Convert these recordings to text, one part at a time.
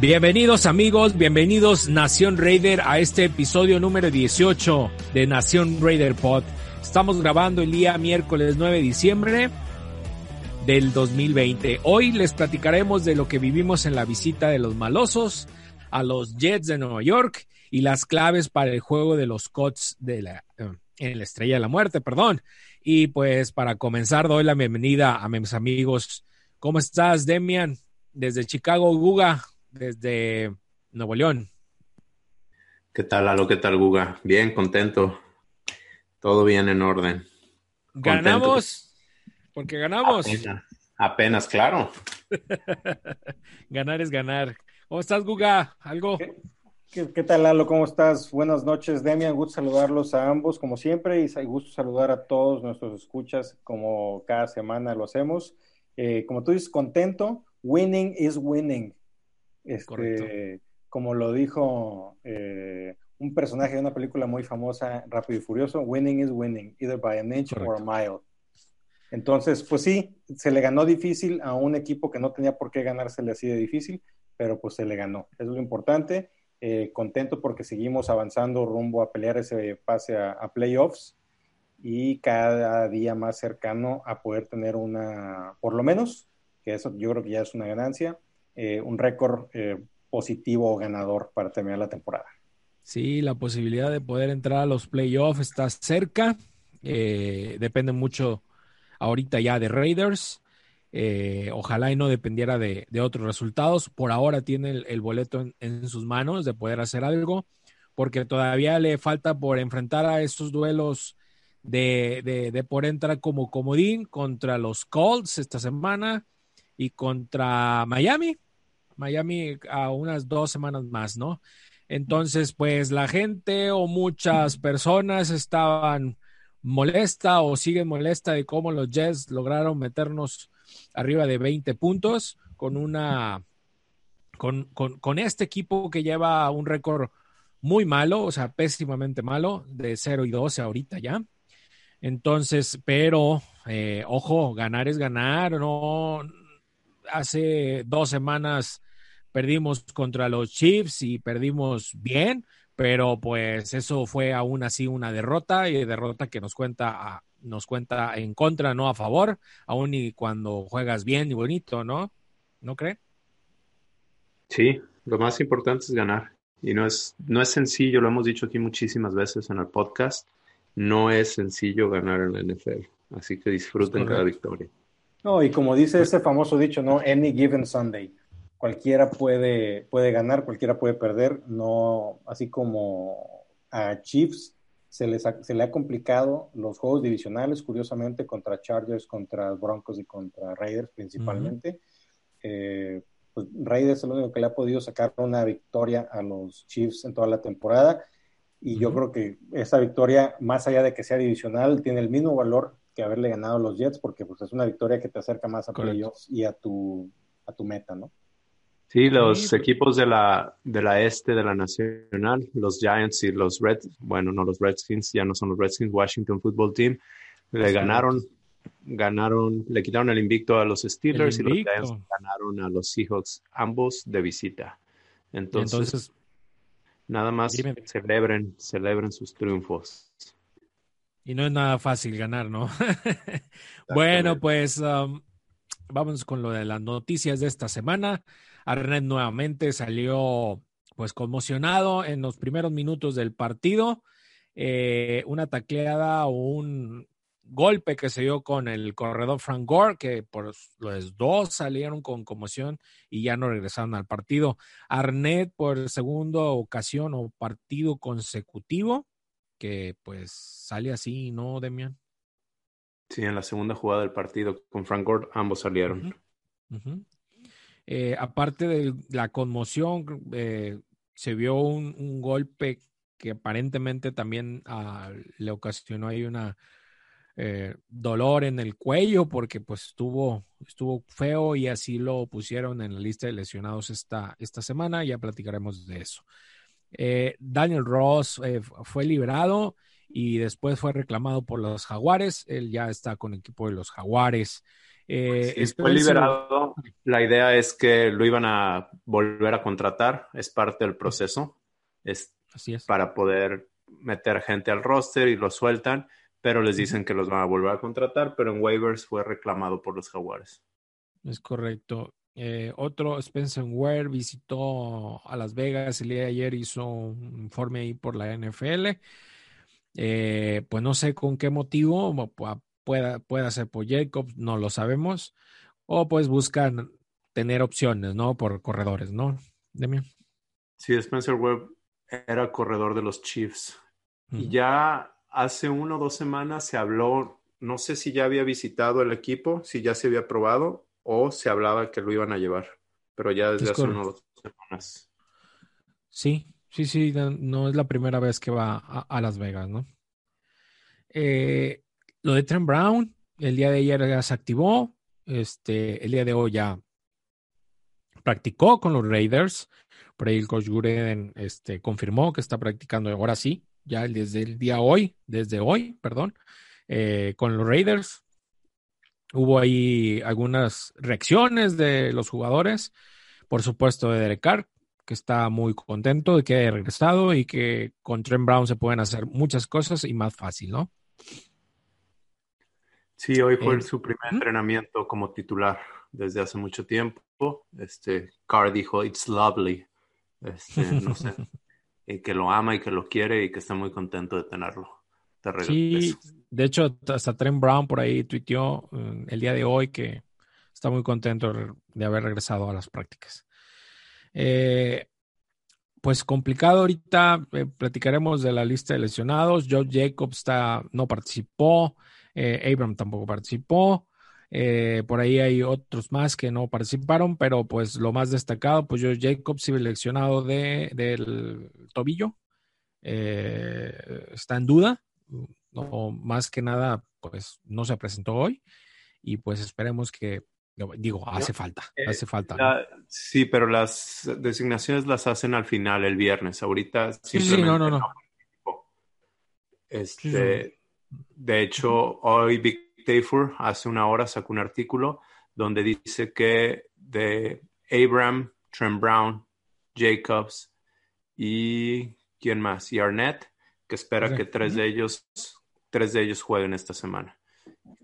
Bienvenidos amigos, bienvenidos Nación Raider a este episodio número 18 de Nación Raider Pod. Estamos grabando el día miércoles 9 de diciembre del 2020. Hoy les platicaremos de lo que vivimos en la visita de los malosos a los Jets de Nueva York y las claves para el juego de los Cots de la, eh, en la Estrella de la Muerte, perdón. Y pues para comenzar doy la bienvenida a mis amigos. ¿Cómo estás, Demian? Desde Chicago, Guga, desde Nuevo León. ¿Qué tal, Lalo? ¿Qué tal, Guga? Bien, contento. Todo bien en orden. Contento. Ganamos, porque ganamos. Apenas, apenas, claro. ganar es ganar. ¿Cómo estás, Guga? ¿Algo? ¿Qué, qué tal, Lalo? ¿Cómo estás? Buenas noches, Demian. Gusto saludarlos a ambos, como siempre, y gusto saludar a todos nuestros escuchas, como cada semana lo hacemos. Eh, como tú dices, contento. Winning is winning. Este, como lo dijo eh, un personaje de una película muy famosa, Rápido y Furioso, winning is winning, either by an inch or a mile. Entonces, pues sí, se le ganó difícil a un equipo que no tenía por qué ganársele así de difícil, pero pues se le ganó. Eso es lo importante. Eh, contento porque seguimos avanzando rumbo a pelear ese pase a, a playoffs y cada día más cercano a poder tener una, por lo menos, que eso yo creo que ya es una ganancia, eh, un récord eh, positivo o ganador para terminar la temporada. Sí, la posibilidad de poder entrar a los playoffs está cerca. Eh, depende mucho ahorita ya de Raiders. Eh, ojalá y no dependiera de, otros resultados. Por ahora tiene el, boleto en, en, sus manos de poder hacer algo, porque todavía le falta por enfrentar a estos duelos de, de, de por entrar como comodín contra los Colts esta semana y contra Miami. Miami a unas dos semanas más, ¿no? Entonces, pues la gente o muchas personas estaban molesta o siguen molesta de cómo los Jets lograron meternos arriba de 20 puntos con una con, con, este equipo que lleva un récord muy malo, o sea, pésimamente malo, de 0 y 12 ahorita ya. Entonces, pero, eh, ojo, ganar es ganar, no. Hace dos semanas perdimos contra los Chiefs y perdimos bien, pero pues eso fue aún así una derrota y derrota que nos cuenta nos cuenta en contra, no a favor, aún y cuando juegas bien y bonito, ¿no? ¿No cree? Sí, lo más importante es ganar. Y no es, no es sencillo, lo hemos dicho aquí muchísimas veces en el podcast, no es sencillo ganar en la NFL. Así que disfruten cada victoria. No, y como dice ese famoso dicho, ¿no? Any given Sunday. Cualquiera puede, puede ganar, cualquiera puede perder. No, así como a Chiefs se, les ha, se le ha complicado los juegos divisionales, curiosamente, contra Chargers, contra Broncos y contra Raiders principalmente. Uh -huh. eh, pues Raiders es el único que le ha podido sacar una victoria a los Chiefs en toda la temporada. Y uh -huh. yo creo que esa victoria, más allá de que sea divisional, tiene el mismo valor que haberle ganado a los Jets, porque pues, es una victoria que te acerca más a playoffs y a tu, a tu meta, ¿no? Sí, los sí, equipos de la, de la este de la nacional, los Giants y los Reds, bueno, no los Redskins, ya no son los Redskins, Washington Football Team, le sí. ganaron, ganaron, le quitaron el invicto a los Steelers y los Giants ganaron a los Seahawks, ambos de visita. Entonces, Entonces nada más dime. celebren, celebren sus triunfos. Y no es nada fácil ganar, ¿no? bueno, pues um, vamos con lo de las noticias de esta semana. Arnett nuevamente salió pues conmocionado en los primeros minutos del partido. Eh, una tacleada o un golpe que se dio con el corredor Frank Gore, que por los dos salieron con conmoción y ya no regresaron al partido. Arnett por segunda ocasión o partido consecutivo, que pues sale así, ¿no, Demian? Sí, en la segunda jugada del partido con Frank Gore, ambos salieron. Eh, aparte de la conmoción, eh, se vio un, golpe que aparentemente también ah, le ocasionó ahí una eh, dolor en el cuello porque pues estuvo, estuvo feo y así lo pusieron en la lista de lesionados esta, esta semana. Ya platicaremos de eso. Daniel Ross fue liberado y después fue reclamado por los Jaguares. Él ya está con el equipo de los Jaguares. Eh, fue liberado. La idea es que lo iban a volver a contratar. Es parte del proceso. Es, Así es. Para poder meter gente al roster y lo sueltan, pero les dicen que los van a volver a contratar, pero en waivers fue reclamado por los Jaguares. Es correcto. Eh, otro, Spencer Ware visitó a Las Vegas el día de ayer, hizo un informe ahí por la NFL. Eh, pues no sé con qué motivo, pueda, pueda ser por Jacobs, no lo sabemos, o pues buscan tener opciones, ¿no? Por corredores, ¿no? Demian. Sí, Spencer Webb era corredor de los Chiefs. Y ya hace uno o dos semanas se habló, no sé si ya había visitado el equipo, si ya se había probado o se hablaba que lo iban a llevar, pero ya desde hace uno o dos semanas. Sí, Sí, sí, no, es la primera vez que va a, Las Vegas, ¿no? Eh, lo de Trent Brown, el día de ayer ya se activó, este, el día de hoy ya practicó con los Raiders. Por ahí el coach Gureden este, confirmó que está practicando ahora sí, ya desde el día hoy, desde hoy, perdón, eh, con los Raiders. Hubo ahí algunas reacciones de los jugadores, por supuesto de Derek Carr, que está muy contento de que haya regresado y que con Trent Brown se pueden hacer muchas cosas y más fácil, ¿no? Sí, hoy fue su primer entrenamiento como titular desde hace mucho tiempo. Este, Carr dijo, it's lovely. Este, no sé, y que lo ama y que lo quiere y que está muy contento de tenerlo. De sí, de hecho, hasta Trent Brown por ahí tuiteó eh, el día de hoy que está muy contento de haber regresado a las prácticas. Eh, pues complicado ahorita, eh, platicaremos de la lista de lesionados. Joe Jacobs está, no participó, eh, Abram tampoco participó. por ahí hay otros más que no participaron, pero pues lo más destacado, pues Joe Jacobs sigue lesionado de, del tobillo. está en duda, no, más que nada, pues no se presentó hoy y pues esperemos que Digo, hace falta, eh, hace falta. Sí, pero las designaciones las hacen al final, el viernes. Ahorita simplemente sí, no, no, no. Este, De hecho, hoy Vic Tafur hace una hora sacó un artículo donde dice que de Abram, Trent Brown, Jacobs y ¿quién más? Y Arnett, que espera que tres de ellos, tres de ellos jueguen esta semana.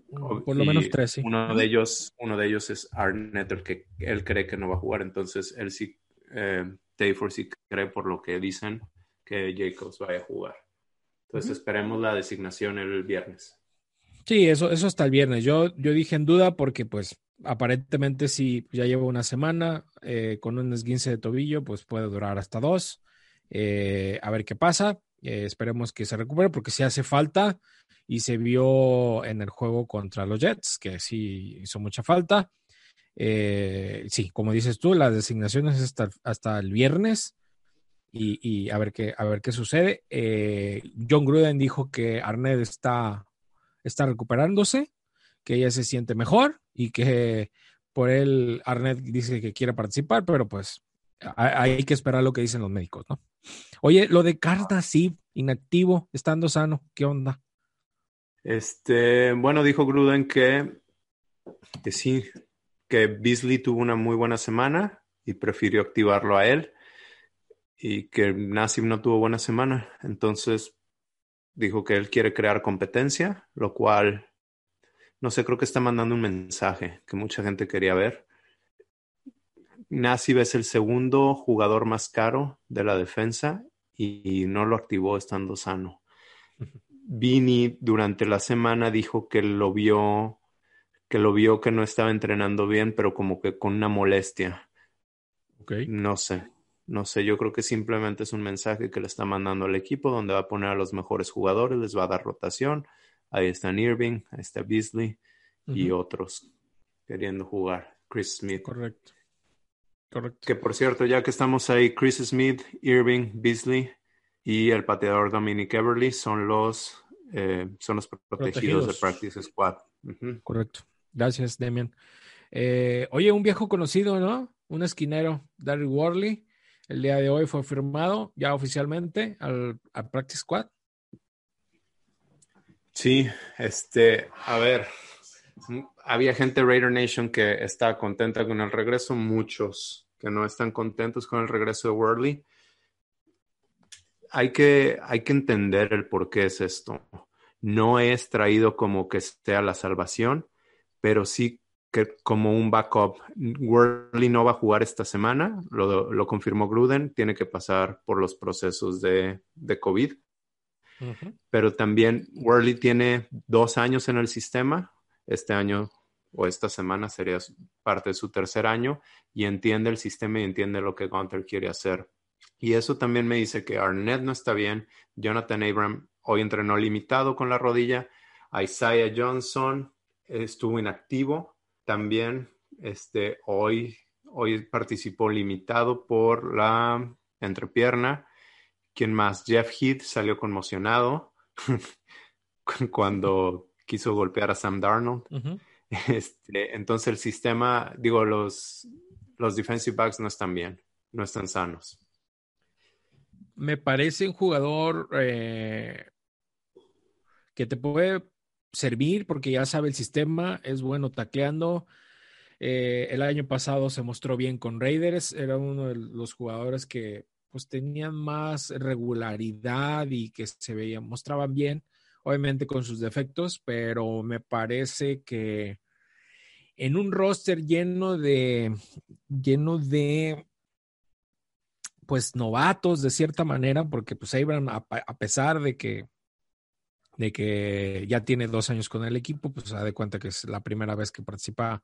Por lo menos tres, sí. Uno de ellos, uno de ellos es Arnett, el que él cree que no va a jugar. Entonces, él sí, eh, sí cree por lo que dicen que Jacobs vaya a jugar. Entonces, esperemos la designación el viernes. Sí, eso, eso hasta el viernes. Yo, yo dije en duda porque, pues, aparentemente si ya llevo una semana eh, con un esguince de tobillo, pues puede durar hasta dos. Eh, a ver qué pasa. Eh, esperemos que se recupere porque si hace falta y se vio en el juego contra los Jets, que sí hizo mucha falta. Eh, sí, como dices tú, las designaciones hasta, hasta el viernes y, a, ver qué, a ver qué sucede. Eh, John Gruden dijo que Arnett está, está recuperándose, que ella se siente mejor y que por él Arnett dice que quiere participar, pero pues hay que esperar lo que dicen los médicos, ¿no? Oye, lo de Carda, sí, inactivo, estando sano, ¿qué onda? Este, bueno, dijo Gruden que, que sí, que Beasley tuvo una muy buena semana y prefirió activarlo a él y que Nassim no tuvo buena semana. Entonces dijo que él quiere crear competencia, lo cual, no sé, creo que está mandando un mensaje que mucha gente quería ver. Nassib es el segundo jugador más caro de la defensa y no lo activó estando sano. Vini durante la semana dijo que lo vio, que lo vio que no estaba entrenando bien, pero como que con una molestia. No sé, no sé, yo creo que simplemente es un mensaje que le está mandando al equipo donde va a poner a los mejores jugadores, les va a dar rotación. Ahí están Irving, ahí está Beasley y otros queriendo jugar. Chris Smith. Correcto. Correcto. Que por cierto, ya que estamos ahí, Chris Smith, Irving, Beasley y el pateador Dominic Everly son los, eh, son los protegidos, Protegidos. de Practice Squad. Correcto. Gracias, Demian. Eh, oye, un viejo conocido, ¿no? Un esquinero, Darry Worley. El día de hoy fue firmado ya oficialmente al, al Practice Squad. Sí, este, a ver, había gente de Raider Nation que está contenta con el regreso, muchos que no están contentos con el regreso de Worley. Hay que, hay que entender el por qué es esto. No es traído como que sea la salvación, pero sí que como un backup. Worley no va a jugar esta semana, lo, lo confirmó Gruden, tiene que pasar por los procesos de, de COVID pero también Worley tiene dos años en el sistema. Este año o esta semana sería parte de su tercer año y entiende el sistema y entiende lo que Gunter quiere hacer. Y eso también me dice que Arnett no está bien. Jonathan Abram hoy entrenó limitado con la rodilla. Isaiah Johnson estuvo inactivo también. Este, hoy, hoy participó limitado por la entrepierna. ¿Quién más? Jeff Heath salió conmocionado cuando quiso golpear a Sam Darnold. Este, entonces el sistema, digo, los, los defensive backs no están bien, no están sanos. Me parece un jugador eh, que te puede servir porque ya sabe el sistema, es bueno tacleando. Eh, el año pasado se mostró bien con Raiders, era uno de los jugadores que pues tenían más regularidad y que se veían, mostraban bien, obviamente con sus defectos, pero me parece que en un roster lleno de lleno de pues novatos de cierta manera, porque pues Abram, a, pesar de que de que ya tiene dos años con el equipo, pues se da cuenta que es la primera vez que participa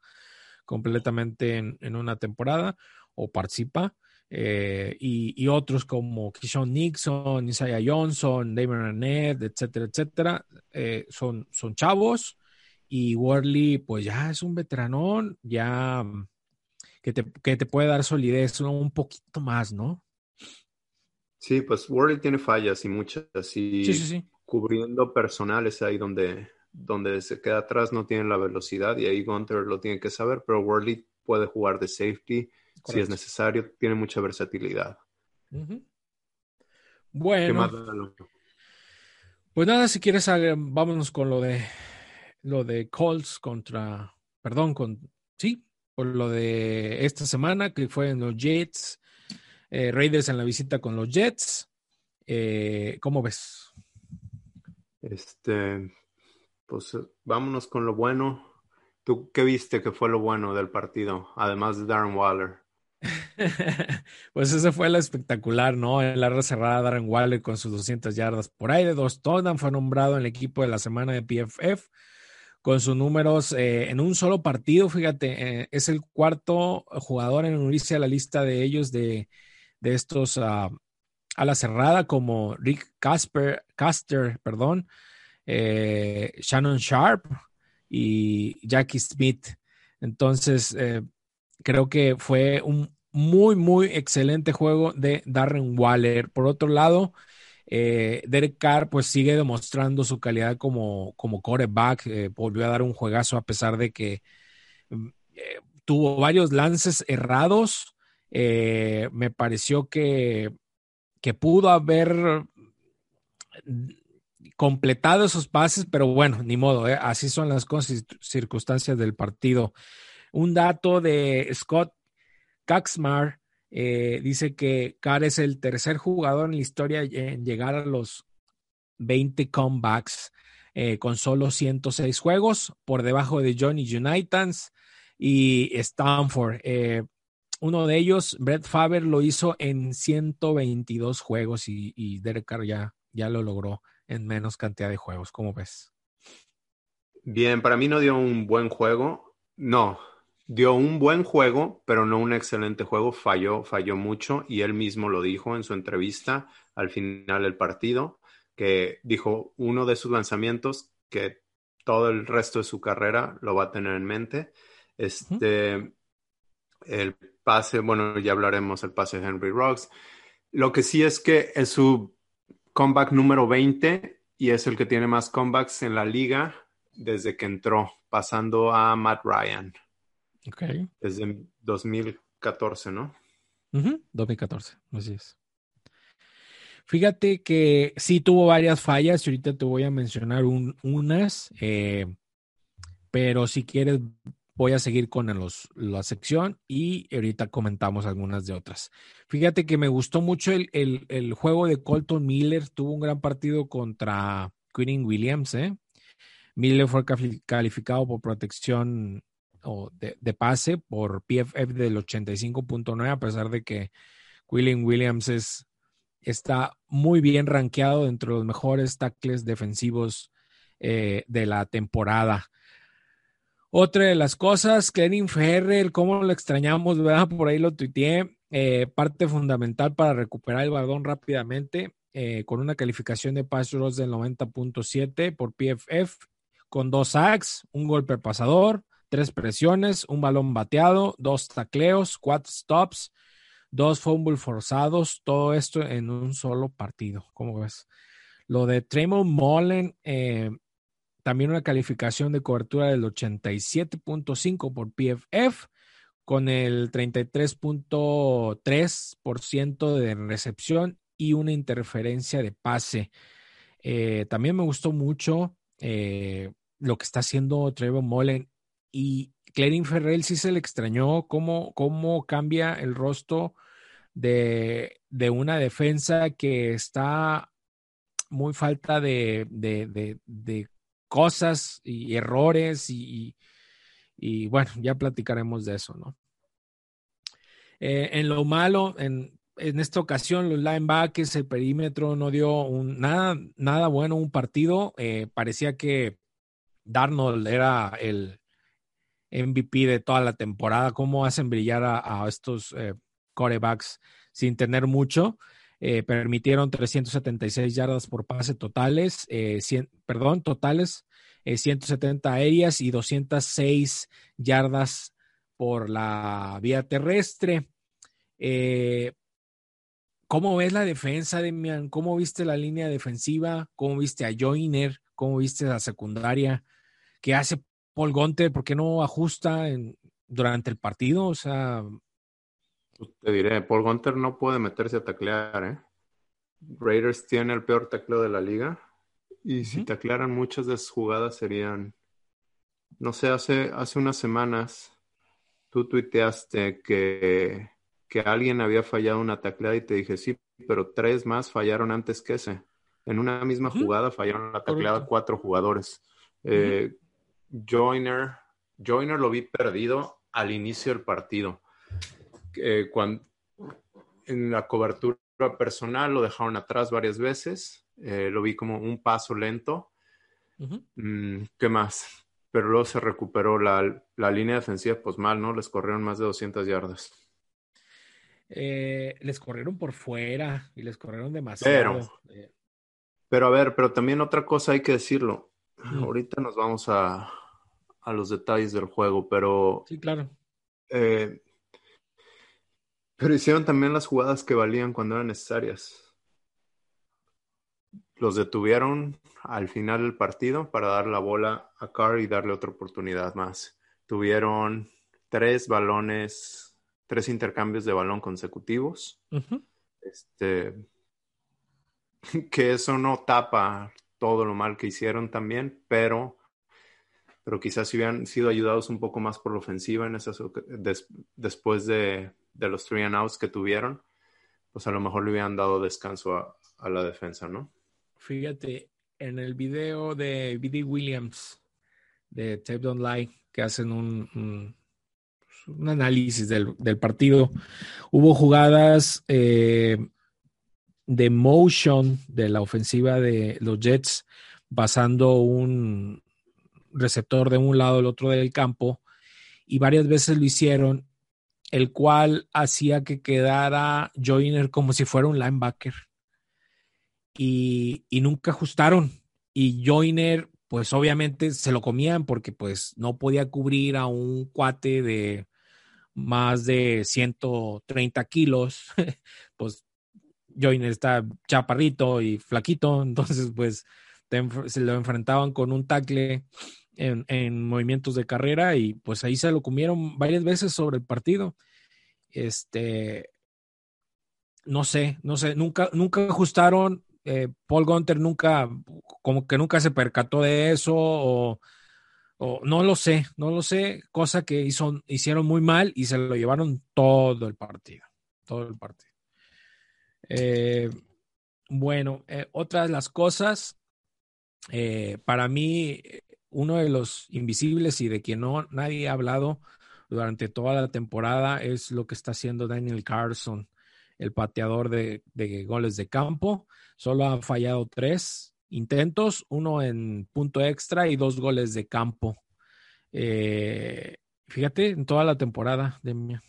completamente en, una temporada o participa. Eh, y, otros como Kishon Nixon, Isaiah Johnson, David Arnett, etcétera, etcétera, eh, son, son chavos y Worley pues ya es un veteranón, ya que te, que te puede dar solidez un poquito más, ¿no? Sí, pues Worley tiene fallas y muchas, y sí, sí, sí. cubriendo personales ahí donde, donde se queda atrás no tiene la velocidad y ahí Gunter lo tiene que saber, pero Worley puede jugar de safety Correcto. si es necesario, tiene mucha versatilidad. Uh -huh. Bueno. Pues nada, si quieres, vámonos con lo de lo de Colts contra, perdón, con sí, por lo de esta semana que fue en los Jets, eh, Raiders en la visita con los Jets. Eh, ¿Cómo ves? Este, pues vámonos con lo bueno. ¿Tú qué viste que fue lo bueno del partido, además de Darren Waller? pues ese fue lo espectacular, ¿no? En la cerrada, Darren Waller con sus 200 yardas por ahí de dos touchdowns fue nombrado en el equipo de la semana de PFF con sus números eh, en un solo partido. Fíjate, eh, es el cuarto jugador en unirse a la lista de ellos de, de estos uh, a la cerrada, como Rick Casper, Caster, perdón, eh, Shannon Sharp y Jackie Smith. Entonces, eh, creo que fue un muy, muy excelente juego de Darren Waller. Por otro lado, eh, Derek Carr pues sigue demostrando su calidad como, como quarterback, volvió a dar un juegazo a pesar de que eh, tuvo varios lances errados. Eh, me pareció que, que pudo haber completado esos pases, pero bueno, ni modo, ¿eh? así son las circunstancias del partido. Un dato de Scott Kaxmar eh, dice que Carr es el tercer jugador en la historia en llegar a los 20 comebacks eh, con solo 106 juegos, por debajo de Johnny Unitans y Stanford. Uno de ellos, Brett Faber, lo hizo en 122 juegos y, y Derek Carr ya, ya lo logró en menos cantidad de juegos. ¿Cómo ves? Bien, para mí no dio un buen juego. No, dio un buen juego, pero no un excelente juego. Falló, falló mucho y él mismo lo dijo en su entrevista al final del partido, que dijo uno de sus lanzamientos que todo el resto de su carrera lo va a tener en mente. Este, el pase, bueno, ya hablaremos el pase de Henry Rocks. Lo que sí es que es su comeback número 20 y es el que tiene más comebacks en la liga desde que entró, pasando a Matt Ryan. Ok. Desde 2014, ¿no? 2014, así es. Fíjate que sí tuvo varias fallas y ahorita te voy a mencionar unas, eh, pero si quieres voy a seguir con los, la sección y ahorita comentamos algunas de otras. Fíjate que me gustó mucho el, el, juego de Colton Miller, tuvo un gran partido contra Quinn Williams. ¿eh? Miller fue calificado por protección o de, pase por PFF del 85.9, a pesar de que Quillen Williams es, está muy bien rankeado entre los mejores tackles defensivos eh, de la temporada. Otra de las cosas, Cleaning Ferrer, cómo lo extrañamos, ¿verdad? Por ahí lo tuiteé. Eh, parte fundamental para recuperar el balón rápidamente, eh, con una calificación de pass rush del 90.7 por PFF, con dos sacks, un golpe pasador, tres presiones, un balón bateado, dos tacleos, cuatro stops, dos fumbles forzados, todo esto en un solo partido. ¿Cómo ves? Lo de Tremont Mullen, eh, también una calificación de cobertura del 87.5 por PFF, con el 33.3% de recepción y una interferencia de pase. Eh, también me gustó mucho eh, lo que está haciendo Trevor Mullen y Clarín Ferrell sí se le extrañó cómo, cómo cambia el rostro de, de, una defensa que está muy falta de, de, de cosas y errores y, y, bueno, ya platicaremos de eso, ¿no? Eh, en lo malo, en, en, esta ocasión, los linebackers, el perímetro no dio nada, nada bueno un partido. Eh, parecía que Darnold era el MVP de toda la temporada. ¿Cómo hacen brillar a, estos eh, corebacks sin tener mucho? Eh, permitieron 376 yardas por pase totales, eh, perdón, totales, 170 eh, aéreas y 206 yardas por la vía terrestre. ¿Cómo ves la defensa, Demian? ¿Cómo viste la línea defensiva? ¿Cómo viste a Joyner? ¿Cómo viste la secundaria? ¿Qué hace Paul Gunter? ¿Por qué no ajusta durante el partido? O sea, te diré, Paul Gunter no puede meterse a taclear, ¿eh? Raiders tiene el peor tacleo de la liga. Y si taclearan muchas de sus jugadas serían. No sé, hace, hace unas semanas tú tuiteaste que, que alguien había fallado una tacleada y te dije, sí, pero tres más fallaron antes que ese. En una misma jugada fallaron la tacleada cuatro jugadores. Eh, Joiner Joyner, lo vi perdido al inicio del partido cuando, en la cobertura personal lo dejaron atrás varias veces, eh, lo vi como un paso lento. Mm, ¿Qué más? Pero luego se recuperó la, la, línea defensiva, pues mal, ¿no? Les corrieron más de 200 yardas. Eh, les corrieron por fuera y les corrieron demasiado. Pero, eh. pero a ver, pero también otra cosa hay que decirlo. Ahorita nos vamos a, a, los detalles del juego, pero... Sí, claro. Eh, pero hicieron también las jugadas que valían cuando eran necesarias. Los detuvieron al final del partido para dar la bola a Carr y darle otra oportunidad más. Tuvieron tres balones, tres intercambios de balón consecutivos. Este que eso no tapa todo lo mal que hicieron también, pero, pero quizás si hubieran sido ayudados un poco más por la ofensiva en esas, después de, de los three and outs que tuvieron, pues a lo mejor le hubieran dado descanso a, la defensa, ¿no? Fíjate, en el video de BD Williams de Tape Don't Lie, que hacen un, un, análisis del, partido, hubo jugadas, eh, de motion de la ofensiva de los Jets, pasando un receptor de un lado al otro del campo, y varias veces lo hicieron, el cual hacía que quedara Joyner como si fuera un linebacker. Y, y nunca ajustaron. Y Joyner, pues obviamente se lo comían porque pues no podía cubrir a un cuate de más de 130 kilos, pues Joyner está chaparrito y flaquito, entonces pues se lo enfrentaban con un tackle en, en, movimientos de carrera y pues ahí se lo comieron varias veces sobre el partido. Este, no sé, no sé, nunca, nunca ajustaron. Eh, Paul Gunter nunca, como que nunca se percató de eso o, no lo sé, no lo sé, cosa que hizo, hicieron muy mal y se lo llevaron todo el partido, todo el partido. Eh, bueno, eh, otras las cosas, eh, para mí, uno de los invisibles y de quien no nadie ha hablado durante toda la temporada es lo que está haciendo Daniel Carson, el pateador de, goles de campo. Solo ha fallado tres intentos, uno en punto extra y dos goles de campo. Eh, fíjate, en toda la temporada de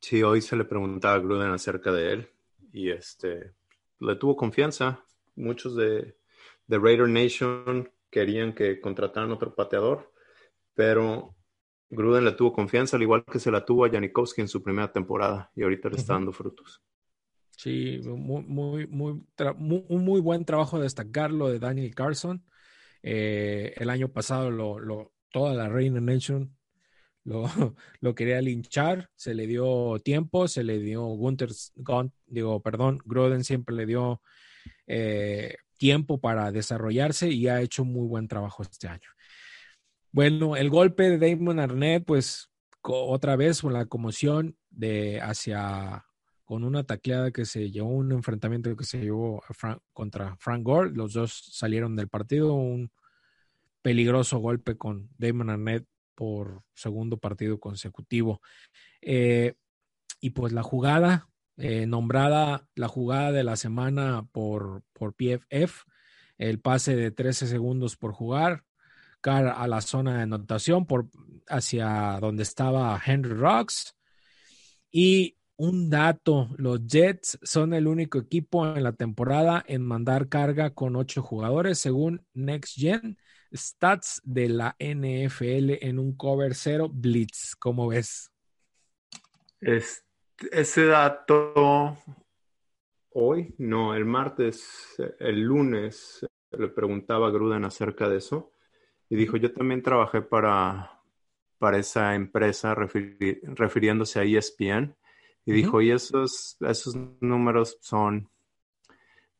Sí, hoy se le preguntaba a Gruden acerca de él y este le tuvo confianza. Muchos de, de Raider Nation querían que contrataran otro pateador, pero Gruden le tuvo confianza, al igual que se la tuvo a Janikowski en su primera temporada, y ahorita le está dando frutos. Sí, muy, muy, muy, un muy buen trabajo de destacarlo de Daniel Carson. Eh, el año pasado lo, lo, toda la Reina Nation lo, lo, quería linchar, se le dio tiempo, se le dio Gunter, digo, perdón, Gruden siempre le dio eh, tiempo para desarrollarse y ha hecho muy buen trabajo este año. Bueno, el golpe de Damon Arnett, pues otra vez con la conmoción de hacia con una tacleada que se llevó, un enfrentamiento que se llevó contra Frank Gore. Los dos salieron del partido. Un peligroso golpe con Damon Arnett por segundo partido consecutivo. Eh, y pues la jugada, eh, nombrada la jugada de la semana por, por PFF, el pase de 13 segundos por jugar, cara a la zona de anotación por, hacia donde estaba Henry Rocks. Y un dato, los Jets son el único equipo en la temporada en mandar carga con ocho jugadores, según Next Gen Stats de la NFL en un cover cero blitz. ¿Cómo ves? Es, ese dato hoy, no, el martes, el lunes, le preguntaba a Gruden acerca de eso y dijo, yo también trabajé para, para esa empresa refiriéndose a ESPN y dijo, y esos, esos números son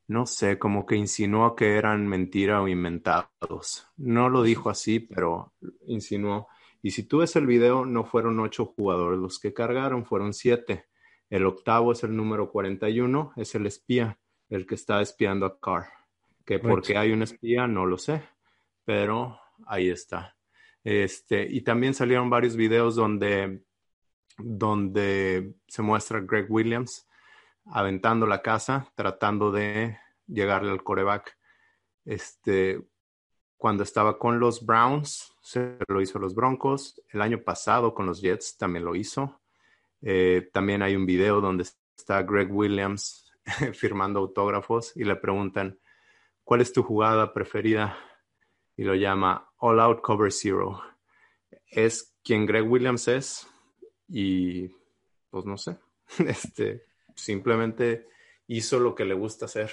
no sé, como que insinuó que eran mentira o inventados. No lo dijo así, pero insinuó. Y si tú ves el video, no fueron ocho jugadores, los que cargaron fueron siete. El octavo es el número 41, es el espía, el que está espiando a Carr. Que porque hay un espía, no lo sé, pero ahí está. Este, y también salieron varios videos donde, donde se muestra Greg Williams aventando la casa, tratando de llegarle al coreback. Este, cuando estaba con los Browns, se lo hizo a los Broncos. El año pasado con los Jets también lo hizo. Eh, también hay un video donde está Greg Williams firmando autógrafos y le preguntan, ¿cuál es tu jugada preferida? Y lo llama All Out Cover Zero. Es quien Greg Williams es y pues no sé, este, simplemente hizo lo que le gusta hacer.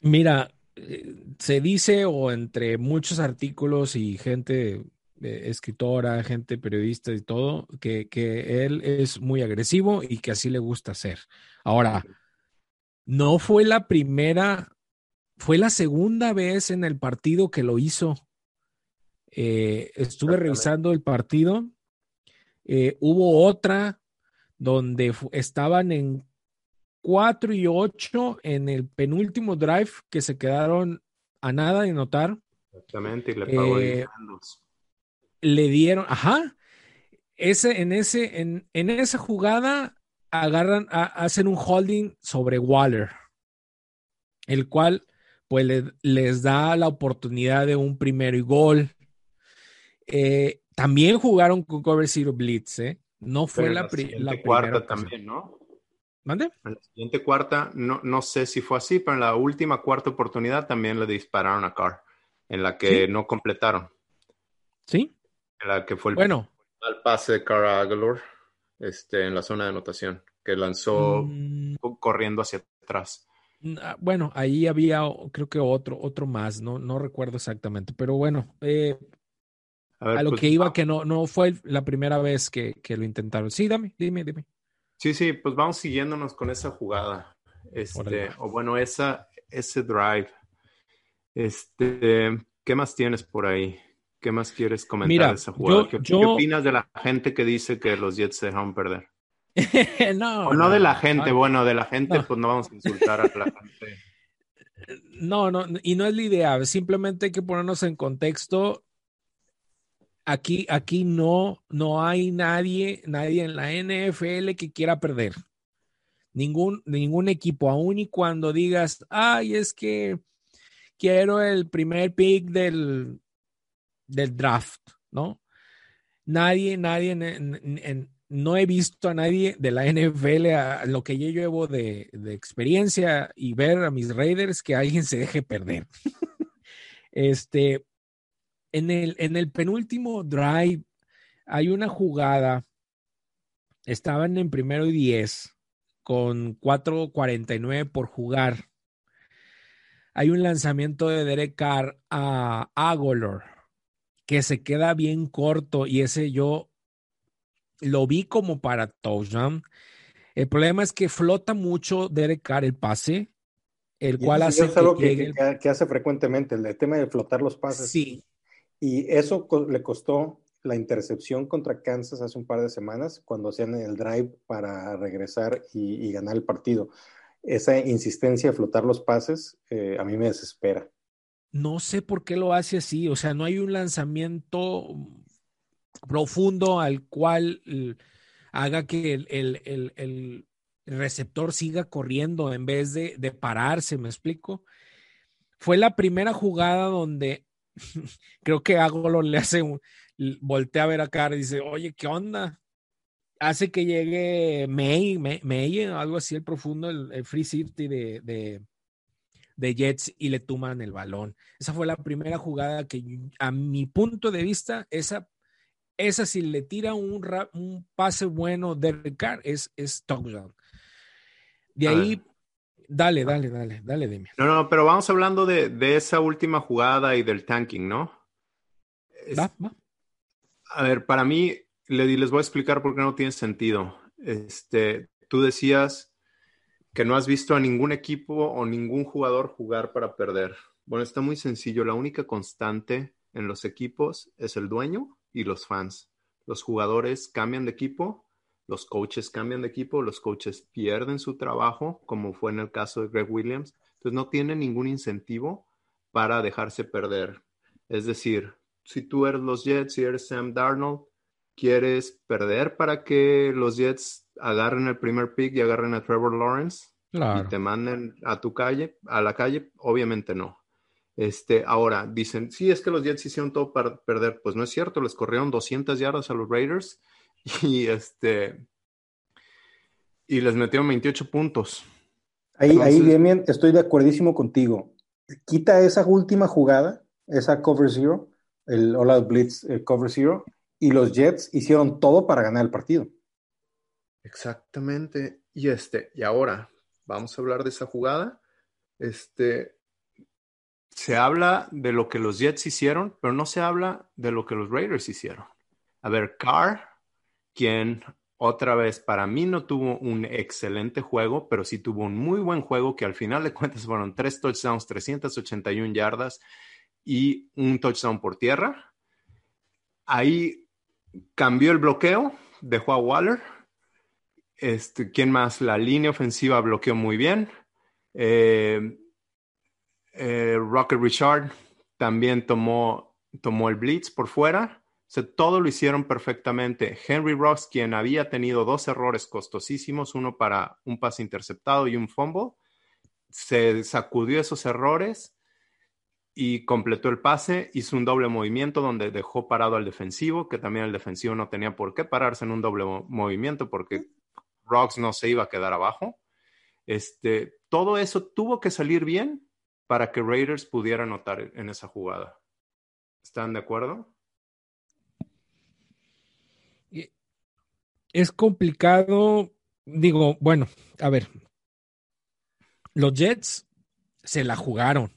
Mira, eh, se dice o entre muchos artículos y gente eh, escritora, gente periodista y todo, que, que, él es muy agresivo y que así le gusta hacer. Ahora, no fue la primera, fue la segunda vez en el partido que lo hizo. Eh, estuve revisando el partido. hubo otra donde estaban en 4 y 8 en el penúltimo drive que se quedaron a nada de notar. Exactamente, y le pagó eh, Le dieron, ajá, ese, en, ese, en, en esa jugada agarran, a, hacen un holding sobre Waller. el cual pues le- les da la oportunidad de un primero y gol. Eh, también jugaron con Cover Zero Blitz, ¿eh? No fue Pero la, la pri- la primera cuarta también, ¿no? ¿Mande? En la siguiente cuarta, no, no sé si fue así, pero en la última cuarta oportunidad también le dispararon a Carr, en la que Sí. no completaron, Sí. La que fue el Bueno, al pase de Carr a Aguilar este, en la zona de anotación, que lanzó mm, corriendo hacia atrás. ah, bueno, ahí había creo que otro, otro más, no, no recuerdo exactamente, pero bueno, eh, A ver, a lo pues, que iba que no, no fue la primera vez que, que lo intentaron. Sí, dame, dime, dime. Sí, sí, pues vamos siguiéndonos con esa jugada. Este, Órale. o bueno, esa, ese drive. Este, ¿qué más tienes por ahí? ¿Qué más quieres comentar Mira, de esa jugada? yo- ¿Qué, yo- qué opinas de la gente que dice que los Jets se dejaron perder? no, O no de la gente, bueno, de la gente, no. pues no vamos a insultar a la gente. No, no, y no es la idea, simplemente hay que ponernos en contexto. Aquí, aquí no, no hay nadie, nadie en la NFL que quiera perder. Ningún, ningún equipo, aun y cuando digas, ay, es que quiero el primer pick del, del draft, ¿no? Nadie, nadie, en- en- en- no he visto a nadie de la NFL, a lo que yo llevo de, de experiencia y ver a mis Raiders, que alguien se deje perder. este, en el, en el penúltimo drive hay una jugada, estaban en primero y 10 con 4.49 por jugar. Hay un lanzamiento de Derek Carr a Agolor que se queda bien corto y ese yo lo vi como para touchdown. El problema es que flota mucho Derek Carr el pase, el Y cual hace es algo que que, llegue el- que- que hace frecuentemente, el tema de flotar los pases. Sí, Y eso co- le costó la intercepción contra Kansas hace un par de semanas, cuando hacían el drive para regresar y, y ganar el partido. Esa insistencia de flotar los pases eh, a mí me desespera. No sé por qué lo hace así, o sea, no hay un lanzamiento profundo al cual eh, haga que el, receptor siga corriendo en vez de, pararse, ¿me explico? Fue la primera jugada donde creo que Agolo le hace un, voltea a ver a cara y dice, oye, ¿qué onda? Hace que llegue May, May, May, algo así, el profundo, el, el free safety de, de, de Jets y le tuman el balón. Esa fue la primera jugada que a mi punto de vista, esa, esa si le tira un, pase bueno de Carr es, es touchdown. De ahí, dale, dale, dale, dale, dime. No, no, pero vamos hablando de, de esa última jugada y del tanking, ¿no? Es- Va, va. A ver, para mí, le- les voy a explicar por qué no tiene sentido. Este, tú decías que no has visto a ningún equipo o ningún jugador jugar para perder. Bueno, está muy sencillo. La única constante en los equipos es el dueño y los fans. Los jugadores cambian de equipo, los coaches cambian de equipo, los coaches pierden su trabajo, como fue en el caso de Greg Williams. Entonces no tienen ningún incentivo para dejarse perder. Es decir, si tú eres los Jets y eres Sam Darnold, ¿quieres perder para que los Jets agarren el primer pick y agarren a Trevor Lawrence Claro. y te manden a tu calle, a la calle? Obviamente no. Este, ahora dicen, sí, es que los Jets hicieron todo para perder. Pues no es cierto, les corrieron 200 yardas a los Raiders y este y les metieron 28 puntos. Ahí, ahí Entonces- Demian, estoy de acuerdísimo contigo. Quita esa última jugada, esa cover zero, el All Out Blitz eh, cover zero, y los Jets hicieron todo para ganar el partido. Exactamente. Y este, y ahora vamos a hablar de esa jugada. Este, se habla de lo que los Jets hicieron, pero no se habla de lo que los Raiders hicieron. A ver, Carr, quien otra vez para mí no tuvo un excelente juego, pero sí tuvo un muy buen juego que al final de cuentas fueron tres touchdowns, 381 yardas y un touchdown por tierra. Ahí cambió el bloqueo, dejó a Waller. Este, ¿Quién más? La línea ofensiva bloqueó muy bien. Eh, eh, Rocket Richard también tomó, tomó el blitz por fuera. Todo lo hicieron perfectamente. Henry Rocks, quien había tenido dos errores costosísimos, uno para un pase interceptado y un fumble, se sacudió esos errores y completó el pase, hizo un doble movimiento donde dejó parado al defensivo, que también el defensivo no tenía por qué pararse en un doble movimiento porque Rocks no se iba a quedar abajo. Este, todo eso tuvo que salir bien para que Raiders pudiera anotar en esa jugada. ¿Están de acuerdo? Es complicado, digo, bueno, a ver, los Jets se la jugaron,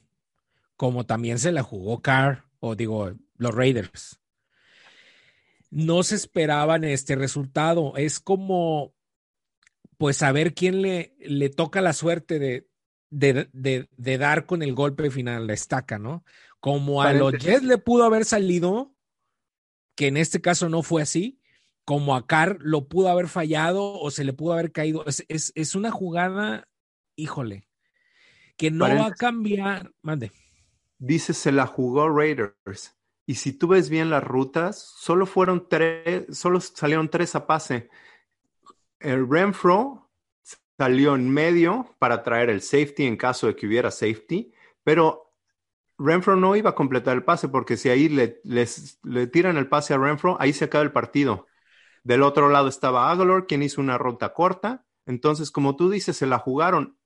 como también se la jugó Carr, o digo, los Raiders. No se esperaban este resultado. Es como, pues, a ver quién le, le toca la suerte de, de, de, de, dar con el golpe final, la estaca, ¿no? Como a los Jets le pudo haber salido, que en este caso no fue así, como a Carr lo pudo haber fallado o se le pudo haber caído. Es, es, es una jugada, híjole, que no va a cambiar. Mande. Dice, se la jugó Raiders. Y si tú ves bien las rutas, solo fueron tres, solo salieron tres a pase. El Renfro salió en medio para traer el safety en caso de que hubiera safety, pero Renfro no iba a completar el pase porque si ahí le, tiran el pase a Renfro, ahí se acaba el partido. Del otro lado estaba Aguilar, quien hizo una ruta corta. Entonces, como tú dices, se la jugaron.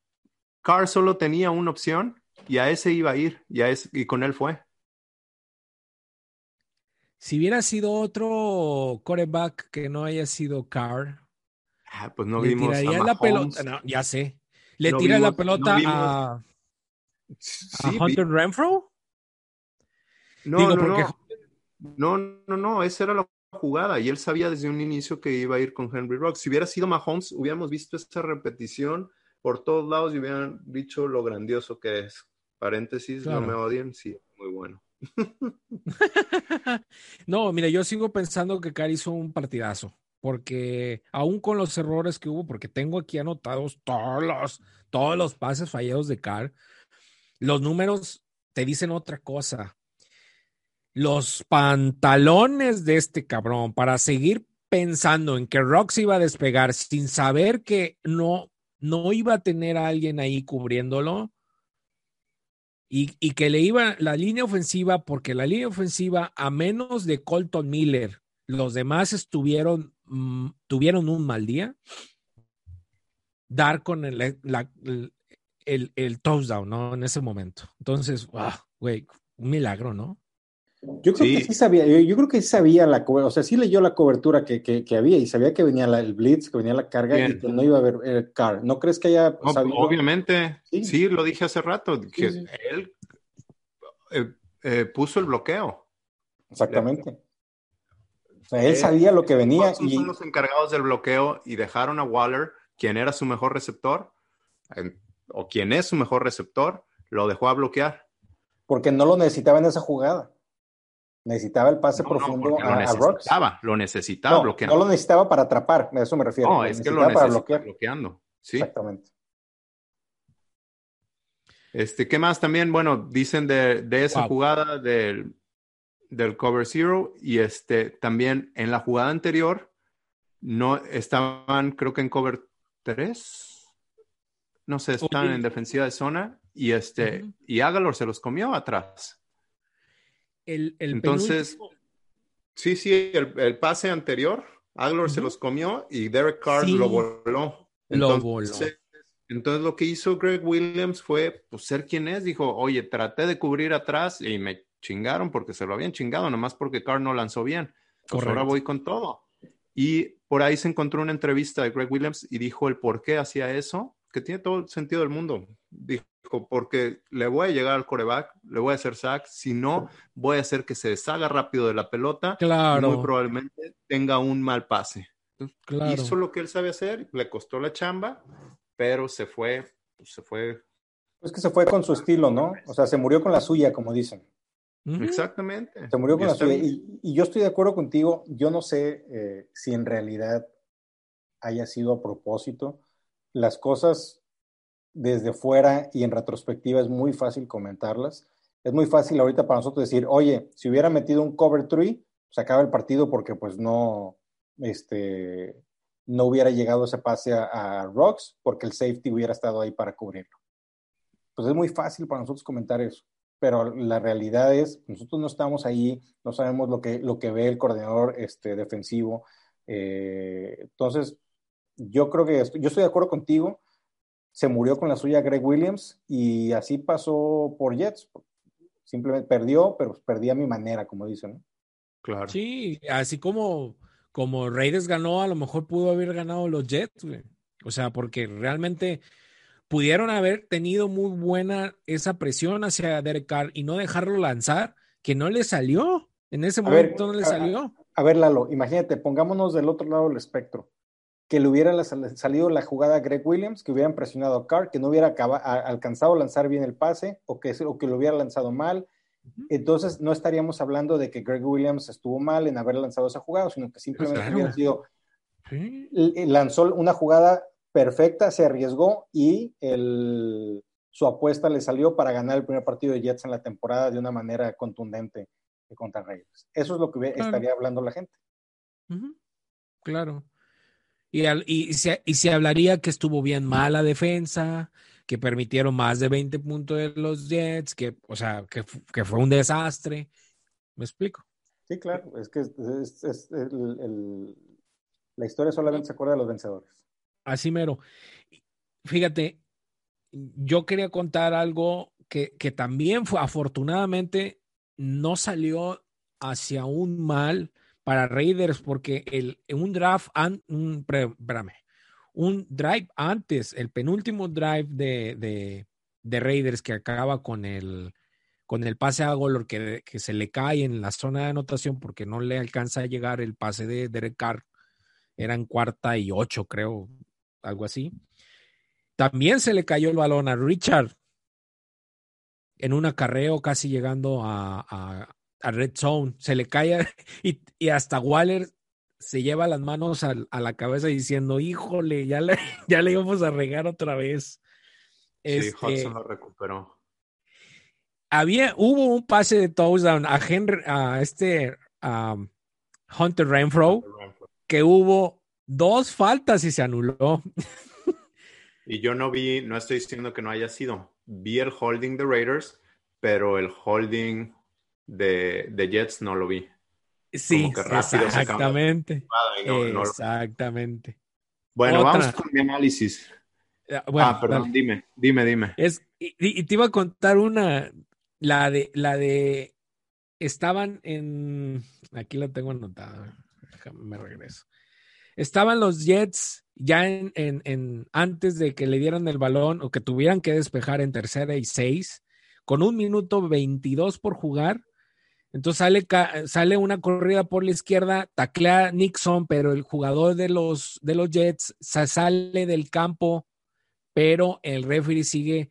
Carr solo tenía una opción y a ese iba a ir y, a ese, y con él fue. Si hubiera sido otro coreback que no haya sido Carr, ah, pues no le vimos tiraría a la pelota. No, ya sé. Le No tira la pelota no a, a Sí, vi- Hunter Renfro. no, Digo, no, porque no, no, no, no, esa era la jugada y él sabía desde un inicio que iba a ir con Henry Rocks. Si hubiera sido Mahomes, hubiéramos visto esa repetición por todos lados y hubieran dicho lo grandioso que es. Paréntesis, Claro. no me odien, sí, muy bueno. no, mira, yo sigo pensando que Carr hizo un partidazo, porque aún con los errores que hubo, porque tengo aquí anotados todos los, todos los pases fallados de Carr, los números te dicen otra cosa. Los pantalones de este cabrón para seguir pensando en que Rox iba a despegar sin saber que no, no iba a tener a alguien ahí cubriéndolo. Y, y, que le iba la línea ofensiva, porque la línea ofensiva, a menos de Colton Miller, los demás estuvieron, mmm, tuvieron un mal día. Dar con el, la, el, el, el, touchdown, ¿no? En ese momento. Entonces, güey, wow, un milagro, ¿no? Yo creo sí. que sí sabía, yo, yo, creo que sí sabía la cobertura, o sea, sí leyó la cobertura que, que, que había y sabía que venía la, el blitz, que venía la carga Bien. y que no iba a haber el car. ¿No crees que haya no, sabido? Obviamente, sí. sí. lo dije hace rato, que sí, él eh, eh, puso el bloqueo. Exactamente. O sea, él sabía lo que venía. y son los encargados del bloqueo y dejaron a Waller, quien era su mejor receptor, o quien es su mejor receptor, lo dejó a bloquear. Porque no lo necesitaba en esa jugada. Necesitaba el pase no, profundo no, a, lo necesitaba, a lo necesitaba no, bloqueando. No lo necesitaba para atrapar, a eso me refiero. No, es que lo necesitaba para bloquear. bloqueando. Sí. Exactamente. Este, ¿qué más también? Bueno, dicen de, de esa wow. jugada del, del cover zero y este también en la jugada anterior no estaban, creo que en cover 3. No sé, están en defensiva de zona y este uh -huh. y Agalor se los comió atrás. El, el Entonces, penúltimo... sí, sí, el, el, pase anterior, uh -huh. se los comió y Derek Carr sí, lo voló. Lo entonces, voló. Entonces, lo que hizo Greg Williams fue pues, ser quien es. Dijo, oye, traté de cubrir atrás y me chingaron porque se lo habían chingado, nomás porque Carr no lanzó bien. Pues ahora voy con todo. Y por ahí se encontró una entrevista de Greg Williams y dijo el por qué hacía eso, que tiene todo el sentido del mundo. Dijo, porque le voy a llegar al coreback, le voy a hacer sack, si no, voy a hacer que se deshaga rápido de la pelota. Claro. Y muy probablemente tenga un mal pase. Entonces, claro. Hizo lo que él sabe hacer, le costó la chamba, pero se fue, pues se fue. Es que se fue con su estilo, ¿no? O sea, se murió con la suya, como dicen. Uh -huh. Exactamente. Se murió con la suya. Y, y, yo estoy de acuerdo contigo. Yo no sé eh, si en realidad haya sido a propósito. Las cosas desde fuera y en retrospectiva es muy fácil comentarlas. Es muy fácil ahorita para nosotros decir, oye, si hubiera metido un cover three, se acaba el partido porque pues no, este, no hubiera llegado ese pase a, a Rocks porque el safety hubiera estado ahí para cubrirlo. pues es muy fácil para nosotros comentar eso. Pero la realidad es, nosotros no estamos ahí, no sabemos lo que, lo que ve el coordinador este, defensivo. Eh, entonces, yo creo que yo estoy de acuerdo contigo. Se murió con la suya Greg Williams y así pasó por Jets. Simplemente perdió, pero perdí a mi manera, como dicen. Claro. Sí, así como, como Raiders ganó, a lo mejor pudo haber ganado los Jets, güey. O sea, porque realmente pudieron haber tenido muy buena esa presión hacia Derek Carr y no dejarlo lanzar, que no le salió. En ese momento no le salió. A, ver, Lalo, imagínate, pongámonos del otro lado del espectro. Que le hubiera salido la jugada a Greg Williams, que hubieran presionado a Carr, que no hubiera alcanzado a lanzar bien el pase o que, o que lo hubiera lanzado mal, entonces no estaríamos hablando de que Greg Williams estuvo mal en haber lanzado esa jugada, sino que simplemente hubiera sido, lanzó una jugada perfecta, se arriesgó y su apuesta le salió para ganar el primer partido de Jets en la temporada de una manera contundente contra Raiders. Eso es lo que estaría hablando la gente. Claro. Y, y, se, y se hablaría que estuvo bien mala defensa, que permitieron más de 20 puntos de los Jets, que, o sea, que, que fue un desastre. ¿Me explico? Sí, claro, es que es, la historia solamente se acuerda de los vencedores. Así mero. Fíjate, yo quería contar algo que, que también fue, afortunadamente, no salió hacia un mal para Raiders porque el, un draft, un, espérame, un drive antes, el penúltimo drive de, de, Raiders que acaba con el, con el pase a Golor que, que, se le cae en la zona de anotación porque no le alcanza a llegar el pase de Derek Carr. Eran cuarta y ocho, creo, algo así. También se le cayó el balón a Richard en un acarreo casi llegando a, a, a Red Zone. Se le cae y, y hasta Waller se lleva las manos a, la cabeza diciendo, híjole, ya le, ya le íbamos a regar otra vez. Sí, este, Hudson lo recuperó. Había, hubo un pase de touchdown a Henry, a este Hunter Renfro, que hubo dos faltas y se anuló. Y yo no vi, no estoy diciendo que no haya sido. Vi el holding de Raiders, pero el holding de, de Jets no lo vi. Sí, exactamente. exactamente. Bueno, vamos con mi análisis. ah, perdón, dime, dime, dime. Es, y, te iba a contar una, la de, la de, estaban en, aquí la tengo anotada, déjame, me regreso. Estaban los Jets ya en, antes de que le dieran el balón o que tuvieran que despejar en tercera y seis, con un minuto 22 por jugar, entonces sale, sale una corrida por la izquierda, taclea Nixon, pero el jugador de los, de los Jets sale del campo, pero el referee sigue,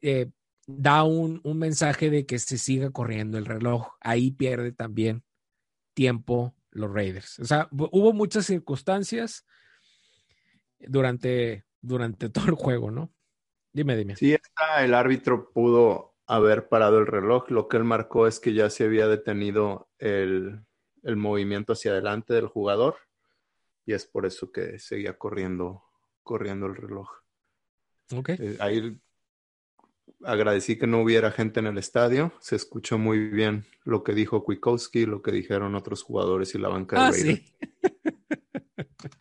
eh, da un, un, mensaje de que se siga corriendo el reloj. Ahí pierde también tiempo los Raiders. O sea, hubo muchas circunstancias durante, durante todo el juego, ¿no? Dime, dime. Sí, el árbitro pudo haber parado el reloj. Lo que él marcó es que ya se había detenido el, movimiento hacia adelante del jugador y es por eso que seguía corriendo, corriendo el reloj. Okay. Eh, ahí agradecí que no hubiera gente en el estadio. Se escuchó muy bien lo que dijo Kwiatkowski, lo que dijeron otros jugadores y la banca de ah, sí.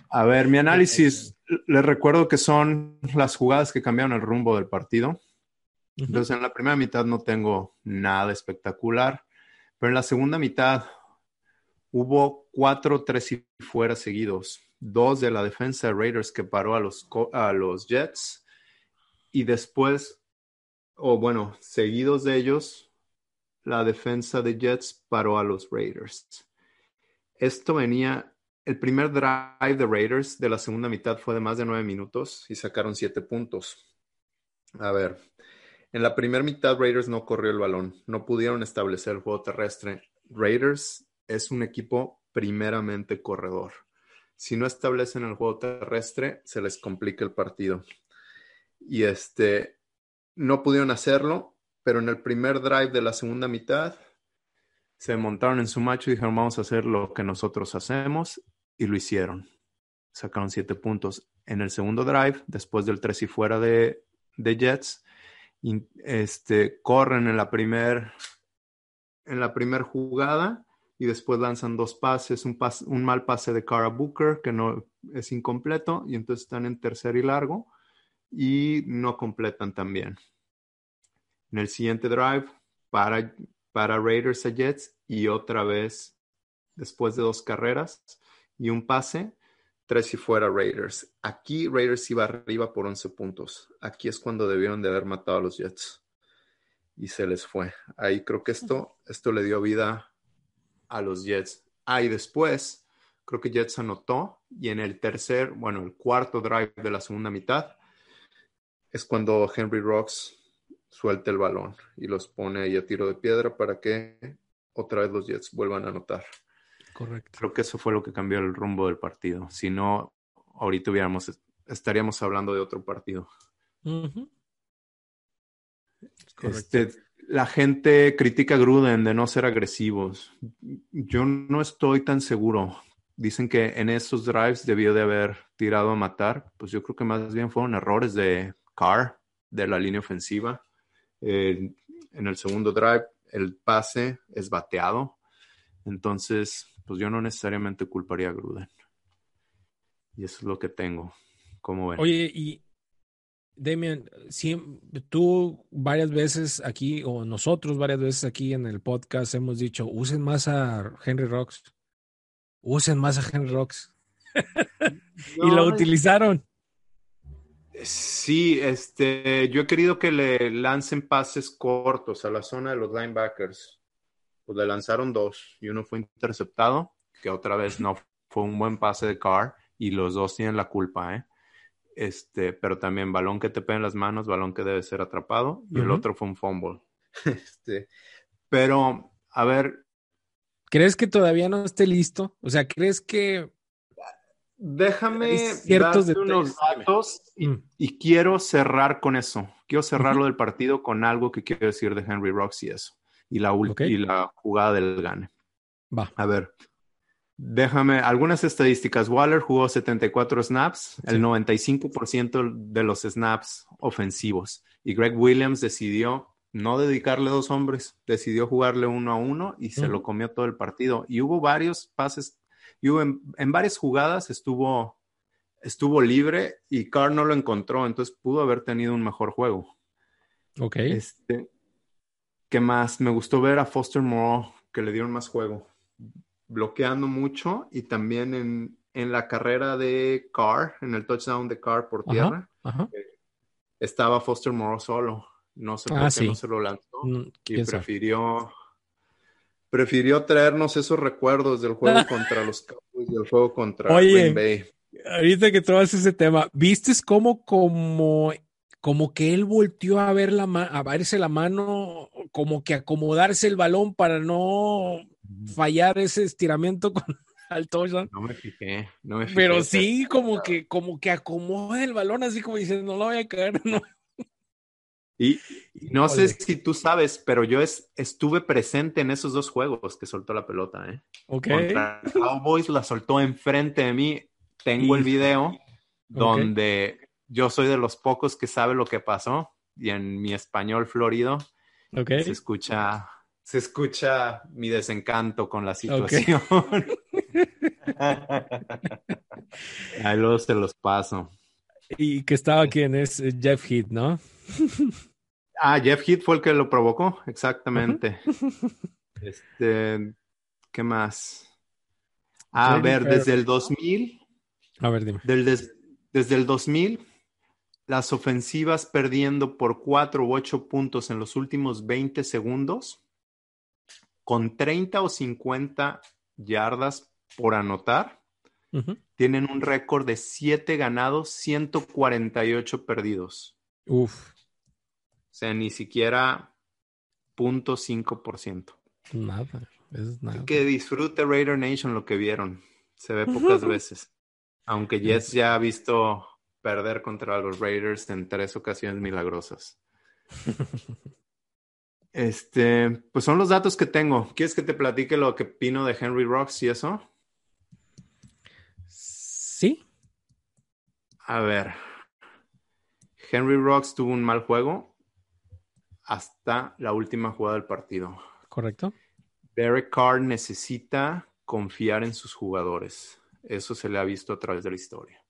A ver, mi análisis, les recuerdo que son las jugadas que cambiaron el rumbo del partido. Entonces, en la primera mitad no tengo nada espectacular, pero en la segunda mitad hubo cuatro, tres y fuera seguidos. Dos de la defensa de Raiders que paró a los, a los Jets y después, o bueno, seguidos de ellos, la defensa de Jets paró a los Raiders. Esto venía, el primer drive de Raiders de la segunda mitad fue de más de nueve minutos y sacaron siete puntos. A ver, en la primera mitad, Raiders no corrió el balón, no pudieron establecer el juego terrestre. Raiders es un equipo primeramente corredor. Si no establecen el juego terrestre, se les complica el partido. Y este, no pudieron hacerlo, pero en el primer drive de la segunda mitad, se montaron en su macho y dijeron, vamos a hacer lo que nosotros hacemos, y lo hicieron. Sacaron siete puntos. En el segundo drive, después del tres y fuera de, de Jets, este, corren en la primer, en la primer jugada y después lanzan dos pases, un, pas- un mal pase de Cara Booker que no es incompleto y entonces están en tercer y largo y no completan también. En el siguiente drive para, para Raiders a Jets y otra vez después de dos carreras y un pase, tres y fuera Raiders. Aquí Raiders iba arriba por 11 puntos. Aquí es cuando debieron de haber matado a los Jets. Y se les fue. Ahí creo que esto, esto le dio vida a los Jets. Ah, y después creo que Jets anotó y en el tercer, bueno, el cuarto drive de la segunda mitad es cuando Henry Rocks suelta el balón y los pone ahí a tiro de piedra para que otra vez los Jets vuelvan a anotar. Correcto. Creo que eso fue lo que cambió el rumbo del partido. Si no, ahorita hubiéramos, estaríamos hablando de otro partido. Correcto. Este, la gente critica a Gruden de no ser agresivos. Yo no estoy tan seguro. Dicen que en esos drives debió de haber tirado a matar. Pues yo creo que más bien fueron errores de Carr, de la línea ofensiva. Eh, en el segundo drive, el pase es bateado. Entonces, pues yo no necesariamente culparía a Gruden. Y eso es lo que tengo. ¿Cómo ven? Oye, y Demian, siem- tú varias veces aquí, o nosotros varias veces aquí en el podcast hemos dicho, usen más a Henry Rocks. Usen más a Henry Rocks. y lo utilizaron. Sí, este, yo he querido que le lancen pases cortos a la zona de los linebackers. Pues le lanzaron dos y uno fue interceptado, que otra vez no fue un buen pase de Carr y los dos tienen la culpa, ¿eh? Este, pero también balón que te pega en las manos, balón que debe ser atrapado y el otro fue un fumble. Este, pero, a ver, ¿Crees que todavía no esté listo? O sea, ¿crees que... déjame ciertos darte unos datos y Mm, Y quiero cerrar con eso. Quiero cerrar lo del partido con algo que quiero decir de Henry Rocks y eso. Y la, y la jugada del gane. va. A ver, déjame algunas estadísticas. Waller jugó 74 snaps, Sí. el 95% de los snaps ofensivos. Y Greg Williams decidió no dedicarle dos hombres, decidió jugarle uno a uno y se lo comió todo el partido. Y hubo varios pases, y hubo en, en varias jugadas estuvo, estuvo libre y Carr no lo encontró, entonces pudo haber tenido un mejor juego. Ok. Este, ¿qué más? Me gustó ver a Foster Moreau, que le dieron más juego, bloqueando mucho y también en, en la carrera de Carr, en el touchdown de Carr por tierra, Ajá. estaba Foster Moreau solo. No sé por Ah, qué sí. no se lo lanzó Mm, y sabe. Prefirió traernos esos recuerdos del juego contra los Cowboys y el juego contra Oye. Green Bay. Ahorita que tomas ese tema, ¿viste cómo como, como que él volteó a ver la a verse la mano, como que acomodarse el balón para no fallar ese estiramiento con al touchdown? No me fijé, no me fijé. Pero sí, como que, como que acomoda el balón así como diciendo, no lo voy a caer, no. Y, no sé si tú sabes, pero yo es- estuve presente en esos dos juegos que soltó la pelota, ¿eh? Ok. Contra Cowboys la soltó enfrente de mí. Tengo el video donde yo soy de los pocos que sabe lo que pasó y en mi español florido se escucha se escucha mi desencanto con la situación. Ahí luego se los paso. Y que estaba quien es Jeff Heath, ¿no? Ah, Jeff Heath fue el que lo provocó, exactamente. Este, ¿qué más? A Jennifer- ver, desde el 2000, A ver, dime. del des- desde el 2000, las ofensivas perdiendo por 4 u 8 puntos en los últimos 20 segundos, con 30 o 50 yardas por anotar, tienen un récord de 7 ganados, 148 perdidos. Uf, sea, ni siquiera 0.5%. nada, es nada. Que disfrute Raider Nation lo que vieron. Se ve pocas veces. Aunque Jets ya ha visto perder contra los Raiders en tres ocasiones milagrosas. Este, pues son los datos que tengo. ¿Quieres que te platique lo que opino de Henry Rocks y eso? Sí, A ver. Henry Rocks tuvo un mal juego. Hasta la última jugada del partido. ¿Correcto? Derek Carr necesita confiar en sus jugadores. Eso se le ha visto a través de la historia.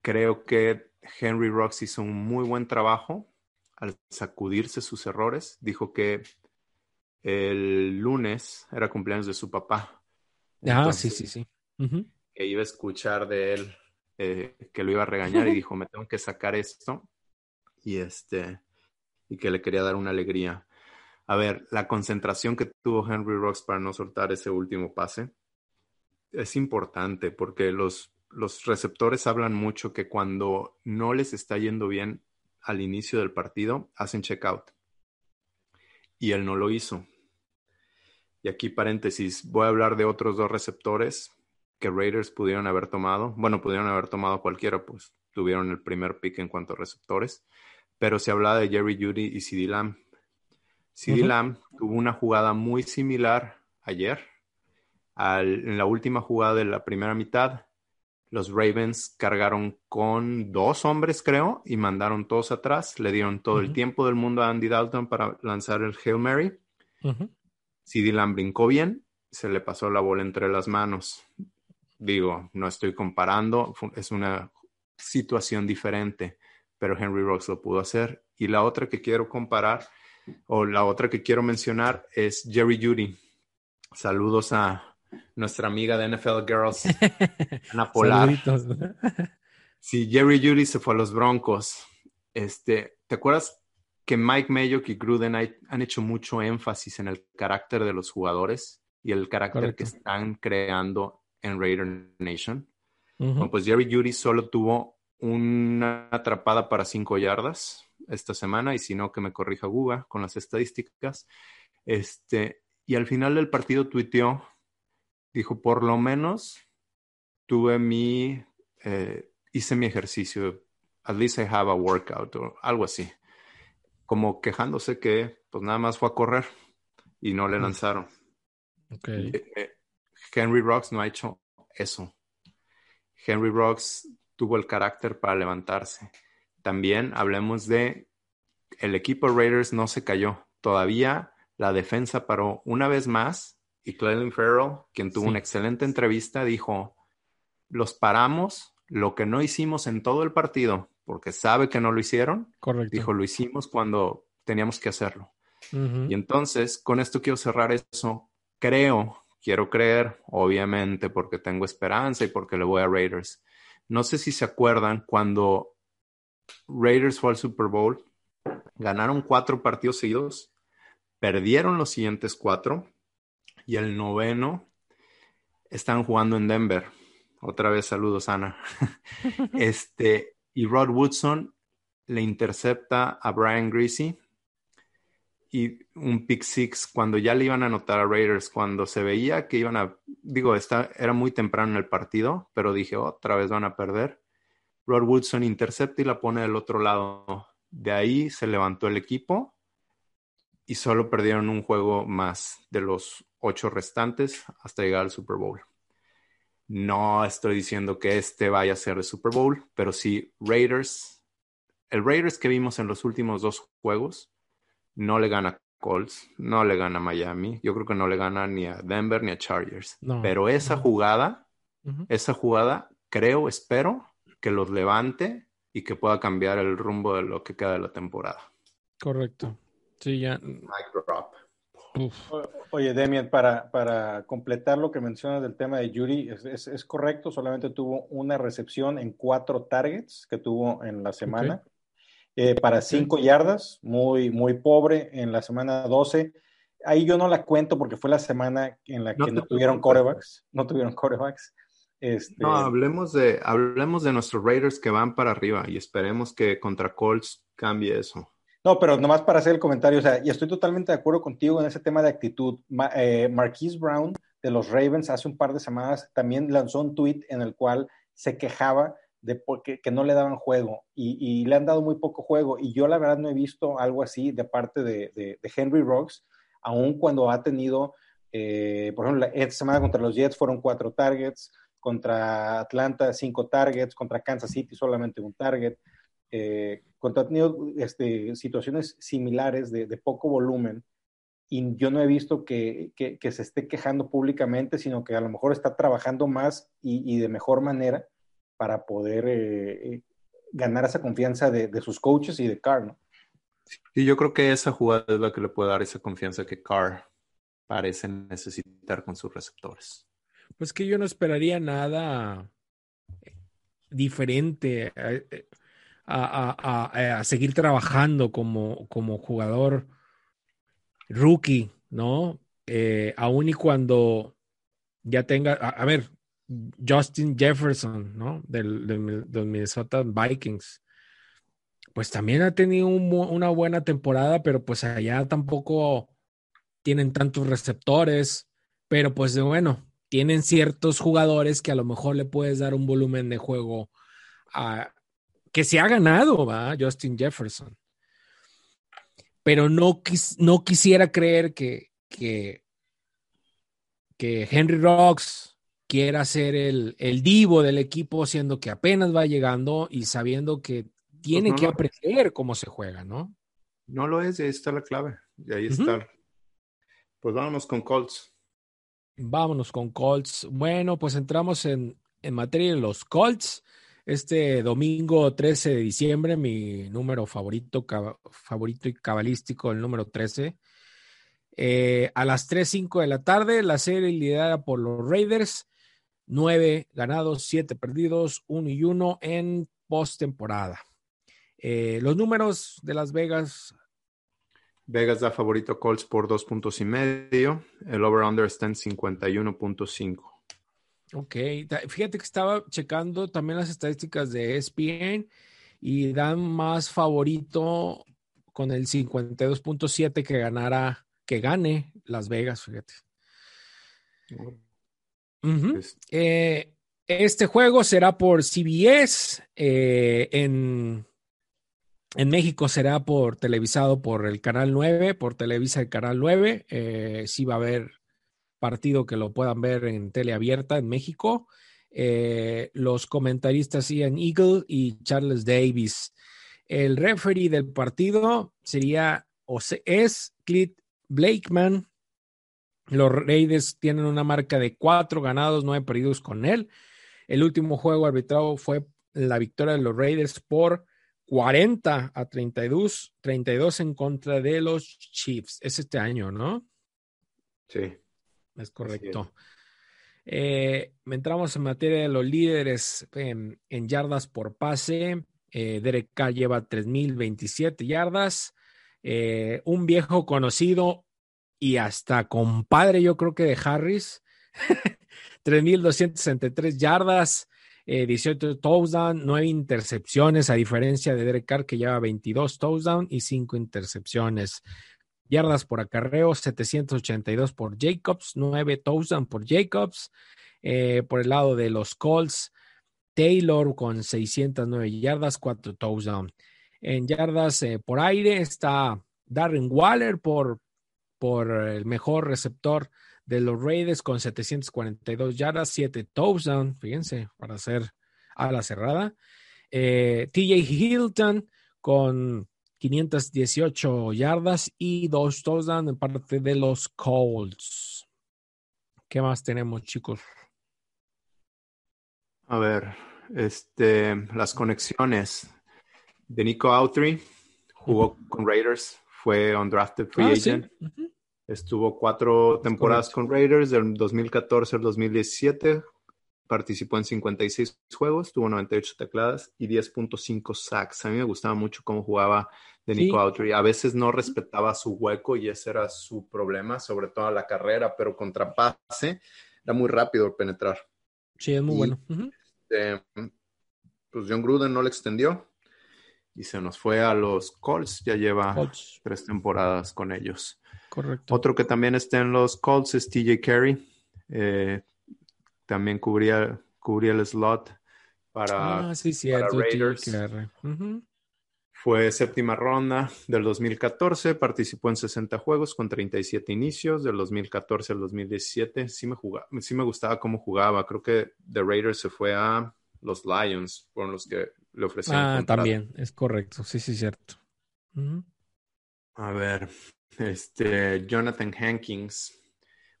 Creo que Henry Rocks hizo un muy buen trabajo al sacudirse sus errores. Dijo que el lunes era cumpleaños de su papá. Ah, sí, sí, sí. Que iba a escuchar de él eh, que lo iba a regañar y dijo, me tengo que sacar esto. Y este, y que le quería dar una alegría. A ver, la concentración que tuvo Henry Rocks para no soltar ese último pase es importante porque los, los receptores hablan mucho que cuando no les está yendo bien al inicio del partido, hacen checkout. Y él no lo hizo. Y aquí paréntesis, voy a hablar de otros dos receptores que Raiders pudieron haber tomado. Bueno, pudieron haber tomado cualquiera, pues tuvieron el primer pick en cuanto a receptores. Pero se hablaba de Jerry Judy y CD Lamb. CD Ujú. Lamb tuvo una jugada muy similar ayer. Al- en la última jugada de la primera mitad, los Ravens cargaron con dos hombres, creo, y mandaron todos atrás. Le dieron todo el tiempo del mundo a Andy Dalton para lanzar el Hail Mary. Ujú. CD Lamb brincó bien, se le pasó la bola entre las manos. Digo, no estoy comparando, es una situación diferente, pero Henry Rocks lo pudo hacer. Y la otra que quiero comparar, o la otra que quiero mencionar, es Jerry Judy. Saludos a nuestra amiga de NFL Girls, Ana Polar. Sí, Jerry Judy se fue a los Broncos. Este, ¿te acuerdas que Mike Mayock y Gruden hay- han hecho mucho énfasis en el carácter de los jugadores y el carácter Correcto. que están creando en Raider Nation? Bueno, pues Jerry Judy solo tuvo una atrapada para cinco yardas esta semana, y si no, que me corrija Guga con las estadísticas. Este, y al final del partido tuiteó, dijo, por lo menos tuve mi, eh, hice mi ejercicio, at least I have a workout, o algo así. Como quejándose que, pues nada más fue a correr y no le Mm. lanzaron. Ok. Eh, eh, Henry Rocks no ha hecho eso. Henry Rocks tuvo el carácter para levantarse. También hablemos de el equipo Raiders no se cayó. Todavía la defensa paró una vez más y Clelin Farrell, quien tuvo Sí. una excelente entrevista, dijo, los paramos, lo que no hicimos en todo el partido, porque sabe que no lo hicieron, Correcto. dijo, lo hicimos cuando teníamos que hacerlo. Y entonces, con esto quiero cerrar eso. Creo, quiero creer, obviamente, porque tengo esperanza y porque le voy a Raiders. No sé si se acuerdan cuando Raiders fue al Super Bowl, ganaron cuatro partidos seguidos, perdieron los siguientes cuatro y el noveno están jugando en Denver. Otra vez saludos, Ana. este, y Rod Woodson le intercepta a Brian Greasy y un pick six cuando ya le iban a anotar a Raiders, cuando se veía que iban a, digo, está, era muy temprano en el partido, pero dije, otra vez van a perder. Rod Woodson intercepta y la pone del otro lado. De ahí se levantó el equipo y solo perdieron un juego más de los ocho restantes hasta llegar al Super Bowl. No estoy diciendo que este vaya a ser el Super Bowl, pero sí Raiders, el Raiders que vimos en los últimos dos juegos, no le gana Colts, no le gana Miami, yo creo que no le gana ni a Denver ni a Chargers. No. Pero esa jugada, esa jugada, creo, espero que los levante y que pueda cambiar el rumbo de lo que queda de la temporada. Correcto. Sí, ya. Drop. Oye, Demian, para, para completar lo que mencionas del tema de Yuri, es, es- es correcto, solamente tuvo una recepción en cuatro targets que tuvo en la semana, eh, para cinco yardas, muy, muy pobre en la semana 12. Ahí yo no la cuento porque fue la semana en la que No tuvieron corebacks, no tuvieron corebacks. Este, No, hablemos de, hablemos de nuestros Raiders que van para arriba y esperemos que contra Colts cambie eso. No, pero nomás para hacer el comentario, o sea, y estoy totalmente de acuerdo contigo en ese tema de actitud. Ma- eh, Marquise Brown de los Ravens hace un par de semanas también lanzó un tweet en el cual se quejaba de porque, que no le daban juego y, y le han dado muy poco juego. Y yo la verdad no he visto algo así de parte de, de- de Henry Rocks, aun cuando ha tenido, eh, por ejemplo, esta semana contra los Jets fueron cuatro targets, contra Atlanta cinco targets, contra Kansas City solamente un target. eh, cuando ha tenido este, situaciones similares de, de, poco volumen y yo no he visto que, que, que, se esté quejando públicamente, sino que a lo mejor está trabajando más y, y de mejor manera para poder eh, eh ganar esa confianza de, de, sus coaches y de Carr, ¿no? Y yo creo que esa jugada es la que le puede dar esa confianza que Carr parece necesitar con sus receptores. Pues que yo no esperaría nada diferente a, a, a, seguir trabajando como, como jugador rookie, ¿no? Eh, aún y cuando ya tenga, a, ver, Justin Jefferson, ¿no? Del, Minnesota Vikings. Pues también ha tenido un, una buena temporada, pero pues allá tampoco tienen tantos receptores, pero pues bueno, tienen ciertos jugadores que a lo mejor le puedes dar un volumen de juego que se ha ganado, ¿va? Justin Jefferson. Pero no, quis, no quisiera creer que, que, que Henry Rocks quiera ser el, el, divo del equipo, siendo que apenas va llegando y sabiendo que tiene pues no, que aprender cómo se juega, ¿no? No lo es, y ahí está la clave. Y ahí está. Uh -huh. Pues vámonos con Colts. Vámonos con Colts. Bueno, pues entramos en, en materia de los Colts. Este domingo 13 de diciembre, mi número favorito, favorito y cabalístico, el número 13. Eh, a las 3.05 de la tarde, la serie liderada por los Raiders. 9 ganados, 7 perdidos, 1 y 1 en postemporada. Eh, los números de Las Vegas Vegas da favorito Colts por dos puntos y medio. El over-under está en 51.5. Ok, fíjate que estaba checando también las estadísticas de ESPN y dan más favorito con el 52.7 que ganara, que gane Las Vegas, fíjate. Uh -huh. eh, este juego será por CBS eh, en en México será por televisado por el canal 9, por Televisa el canal 9. Eh, sí va a haber partido que lo puedan ver en teleabierta en México. Eh, los comentaristas Ian Eagle y Charles Davis. El referee del partido sería o es Clint Blakeman. Los Raiders tienen una marca de cuatro ganados, nueve perdidos con él. El último juego arbitrado fue la victoria de los Raiders por 40 a 32, 32 en contra de los Chiefs. Es este año, ¿no? Sí. Es correcto. Eh, entramos en materia de los líderes en, en yardas por pase. Eh, Derek Carr lleva 3.027 yardas. Eh, un viejo conocido y hasta compadre, yo creo que de Harris. 3.263 yardas eh, 18 touchdowns, 9 intercepciones, a diferencia de Derek Carr que lleva 22 touchdowns y 5 intercepciones. Yardas por acarreo, 782 por Jacobs, 9 touchdowns por Jacobs. Eh, por el lado de los Colts, Taylor con 609 yardas, 4 touchdowns. En yardas eh, por aire está Darren Waller por, por el mejor receptor de los Raiders con 742 yardas, 7 touchdowns, fíjense, para hacer a la cerrada. Eh, TJ Hilton con 518 yardas y 2 touchdowns en parte de los Colts. ¿Qué más tenemos, chicos? A ver, este, las conexiones de Nico Autry jugó con Raiders, fue undrafted free ah, agent. Sí. Uh -huh. Estuvo cuatro temporadas con Raiders, del 2014 al 2017. Participó en 56 juegos, tuvo 98 tecladas y 10.5 sacks. A mí me gustaba mucho cómo jugaba de Nico sí. Autry. A veces no respetaba su hueco y ese era su problema, sobre todo a la carrera, pero contra pase era muy rápido penetrar. Sí, es muy y, bueno. Uh -huh. eh, pues John Gruden no le extendió y se nos fue a los Colts. Ya lleva Colts. tres temporadas con ellos. Correcto. Otro que también está en los Colts es TJ Carey. Eh, también cubría, cubría el slot para, ah, sí, para Raiders. Uh -huh. Fue séptima ronda del 2014, participó en 60 juegos con 37 inicios, del 2014 al 2017. Sí me, jugaba, sí me gustaba cómo jugaba. Creo que The Raiders se fue a los Lions, fueron los que le ofrecieron. Ah, contrato. también, es correcto. Sí, sí, cierto. A ver, este Jonathan Hankins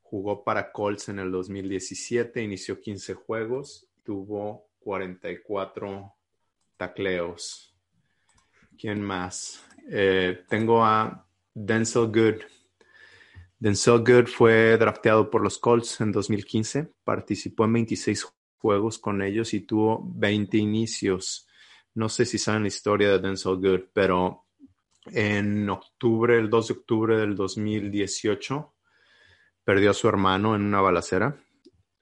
jugó para Colts en el 2017, inició 15 juegos, tuvo 44 tacleos. ¿Quién más? Eh, tengo a Denzel Good. Denzel Good fue drafteado por los Colts en 2015, participó en 26 juegos con ellos y tuvo 20 inicios. No sé si saben la historia de Denzel Good, pero en octubre, el 2 de octubre del 2018, perdió a su hermano en una balacera.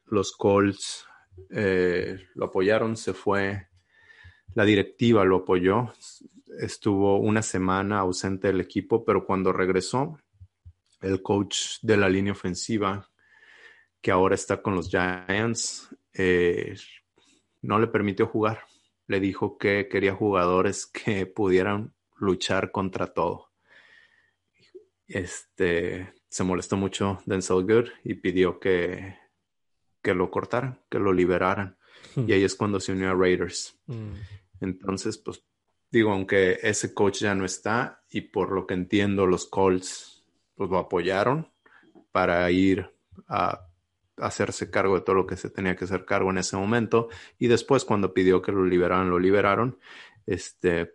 Los Colts eh, lo apoyaron, se fue. La directiva lo apoyó. Estuvo una semana ausente del equipo, pero cuando regresó, el coach de la línea ofensiva, que ahora está con los Giants, eh, no le permitió jugar. Le dijo que quería jugadores que pudieran luchar contra todo. Este se molestó mucho Denzel Good y pidió que, que lo cortaran, que lo liberaran. Y ahí es cuando se unió a Raiders. Mm. Entonces, pues digo, aunque ese coach ya no está y por lo que entiendo los Colts pues lo apoyaron para ir a hacerse cargo de todo lo que se tenía que hacer cargo en ese momento y después cuando pidió que lo liberaran, lo liberaron. Este,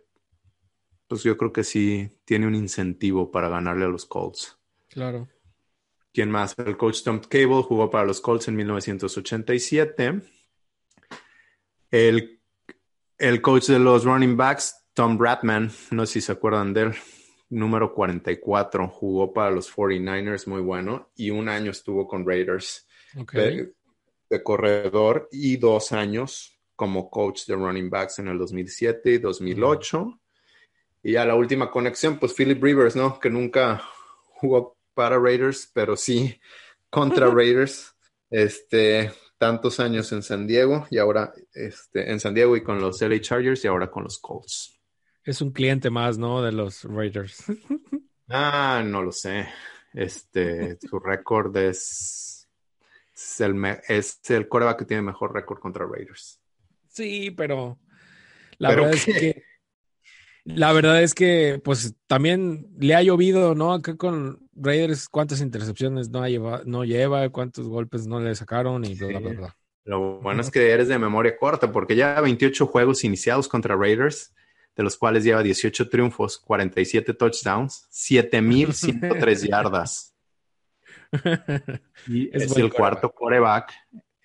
pues yo creo que sí tiene un incentivo para ganarle a los Colts. Claro. ¿Quién más? El coach Tom Cable jugó para los Colts en 1987. El, el coach de los running backs, Tom Bradman, no sé si se acuerdan de él, número 44, jugó para los 49ers, muy bueno, y un año estuvo con Raiders Ok. de, de corredor y dos años como coach de running backs en el 2007 y 2008. Y ya la última conexión, pues Philip Rivers, ¿no? Que nunca jugó para Raiders, pero sí contra Raiders. Este, tantos años en San Diego y ahora este, en San Diego y con los LA Chargers y ahora con los Colts. Es un cliente más, ¿no? De los Raiders. Ah, no lo sé. Este, su récord es, es el, es el coreback que tiene mejor récord contra Raiders. Sí, pero la ¿Pero verdad es que la verdad es que pues también le ha llovido, ¿no? Acá con Raiders cuántas intercepciones no ha lleva, no lleva, cuántos golpes no le sacaron y bla bla bla. bla. Lo bueno es que eres de memoria corta porque ya 28 juegos iniciados contra Raiders, de los cuales lleva 18 triunfos, 47 touchdowns, 7103 yardas. Y Es es, el cuarto coreback.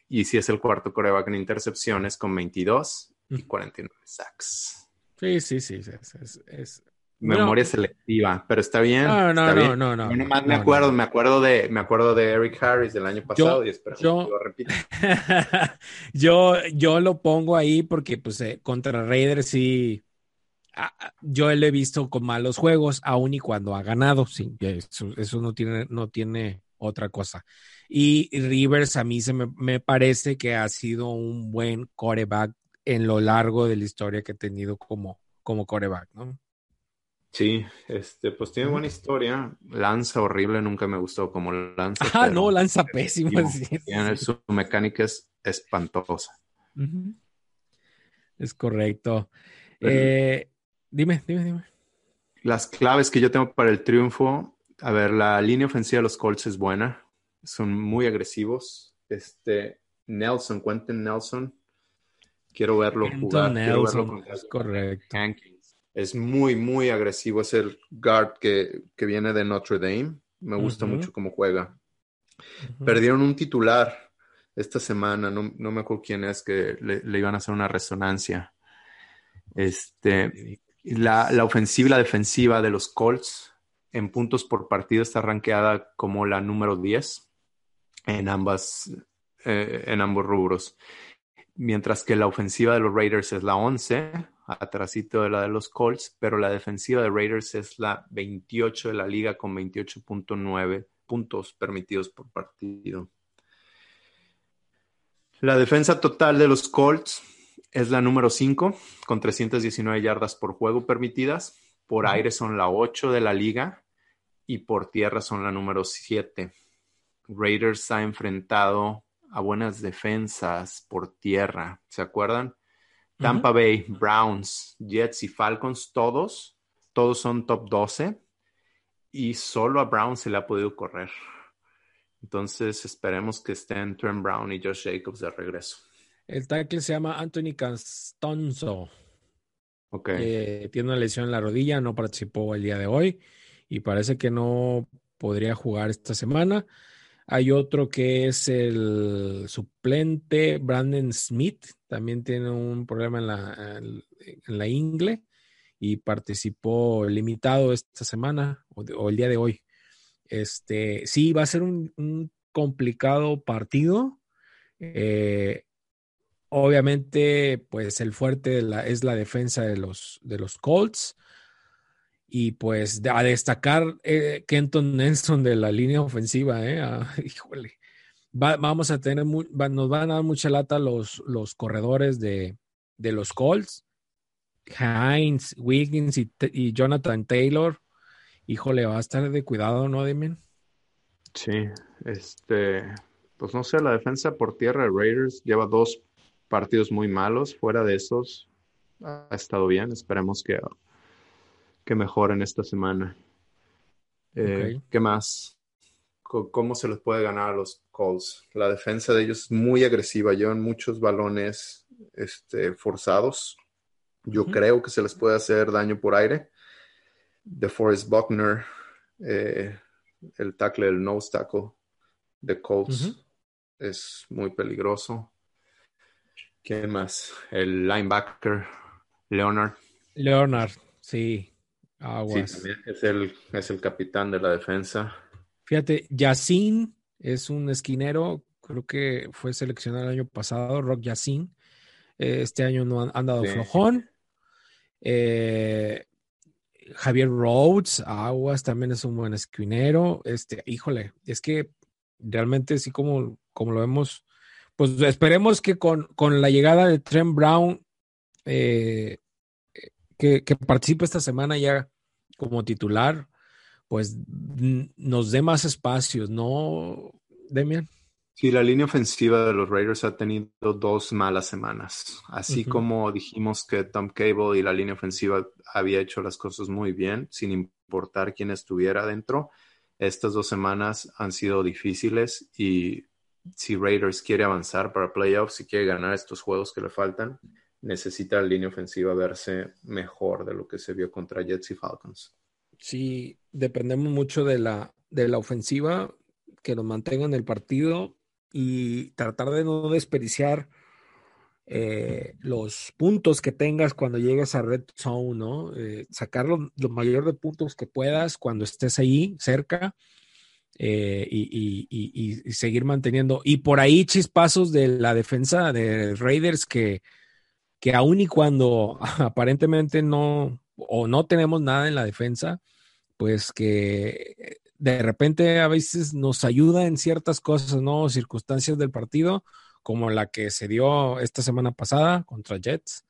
Y si es el cuarto coreback en intercepciones con 22 y 49 sacks. Sí, sí, sí, sí, es, es- es- Memoria No. selectiva, pero está bien. No, no, está no, bien. no, no, Yo no, me no. acuerdo, me acuerdo de, me acuerdo de Eric Harris del año pasado y espero yo- que lo repita. yo, yo lo pongo ahí porque pues eh, contra Raiders sí, yo lo he visto con malos juegos, aun y cuando ha ganado, sí, eso, eso no tiene, no tiene otra cosa. Y Rivers a mí se me, me parece que ha sido un buen coreback en lo largo de la historia que ha tenido como, como coreback, ¿no? Sí, este, pues tiene buena historia. Lanza horrible, nunca me gustó como lanza. Ah, no, lanza pésimo. tiene- sí, sí, su mecánica es espantosa. Es correcto. Pero- Eh, dime, dime, dime. Las claves que yo tengo para el triunfo, a ver, la línea ofensiva de los Colts es buena, son muy agresivos. Este, Nelson, Quentin Nelson, quiero verlo jugar. Quiero verlo contra es correcto. Hankins. Es muy, muy agresivo. Es el guard que, que viene de Notre Dame. Me gusta mucho cómo juega. Perdieron un titular esta semana, no, no me acuerdo quién es, que le, le iban a hacer una resonancia. Este, la, la ofensiva y la defensiva de los Colts en puntos por partido está rankeada como la número 10 en, ambas, eh, en ambos rubros. Mientras que la ofensiva de los Raiders es la 11, atrasito de la de los Colts, pero la defensiva de Raiders es la 28 de la liga con 28.9 puntos permitidos por partido. La defensa total de los Colts es la número 5, con 319 yardas por juego permitidas. Por aire son la 8 de la liga y por tierra son la número 7. Raiders ha enfrentado a buenas defensas por tierra. ¿Se acuerdan? Tampa Bay, Browns, Jets y Falcons, todos, todos son top 12 y solo a Brown se le ha podido correr. Entonces esperemos que estén Trent Brown y Josh Jacobs de regreso. El tackle se llama Anthony Castonzo. Ok. Eh, tiene una lesión en la rodilla, no participó el día de hoy y parece que no podría jugar esta semana. Hay otro que es el suplente Brandon Smith, también tiene un problema en la, en la ingle y participó limitado esta semana o, el día de hoy. Este, sí, va a ser un, complicado partido. Eh, obviamente, pues el fuerte es la defensa de los, de los Colts. Y pues a destacar eh, Kenton Nelson de la línea ofensiva, ¿eh? Ah, híjole. vamos a tener, nos van a dar mucha lata los, los corredores de, de los Colts. Hines, Wiggins y, Jonathan Taylor. Híjole, va a estar de cuidado, ¿no, Demian? Sí, este, pues no sé, la defensa por tierra de Raiders lleva dos partidos muy malos. Fuera de esos, ha estado bien. Esperemos que, que mejoren esta semana. Eh, ¿Qué más? ¿Cómo se les puede ganar a los Colts? La defensa de ellos es muy agresiva, llevan muchos balones este, forzados. Yo creo que se les puede hacer daño por aire. De Forrest Buckner, eh, el tackle del nose tackle de Colts, es muy peligroso. ¿Quién más? El linebacker, Leonard. Leonard, sí. Aguas. Sí, es el, es el capitán de la defensa. Fíjate, Yacine es un esquinero, creo que fue seleccionado el año pasado, Rock Yacine. Eh, este año no han, dado flojón. Eh, Javier Rhodes, Aguas, también es un buen esquinero. Este, híjole, es que realmente sí como, como lo vemos, pues esperemos que con, la llegada de Trent Brown, eh, que, que, participe esta semana ya como titular, pues nos dé más espacios, ¿no, Demian? Sí, la línea ofensiva de los Raiders ha tenido dos malas semanas. Así como dijimos que Tom Cable y la línea ofensiva había hecho las cosas muy bien, sin importar quién estuviera dentro, estas dos semanas han sido difíciles y si Raiders quiere avanzar para playoffs, si quiere ganar estos juegos que le faltan, necesita la línea ofensiva verse mejor de lo que se vio contra Jets y Falcons. Sí, dependemos mucho de la, de la ofensiva que nos mantenga en el partido y tratar de no desperdiciar eh, los puntos que tengas cuando llegues a Red Zone, ¿no? Eh, sacar lo, mayor de puntos que puedas cuando estés ahí cerca eh, y, seguir manteniendo. Y por ahí chispazos de la defensa de Raiders que, que aun y cuando aparentemente no o no tenemos nada en la defensa, pues que de repente a veces nos ayuda en ciertas cosas, ¿no? Circunstancias del partido, como la que se dio esta semana pasada contra Jets.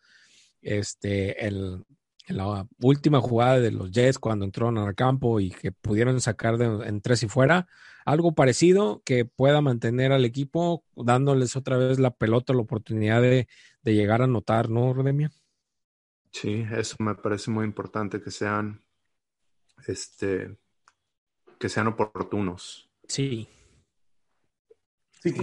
Este, el, la última jugada de los Jets cuando entraron al campo y que pudieron sacar de, en tres y fuera, algo parecido que pueda mantener al equipo dándoles otra vez la pelota, la oportunidad de, de llegar a anotar, ¿no, Rodemia? Sí, eso me parece muy importante que sean este que sean oportunos. Sí. Sí,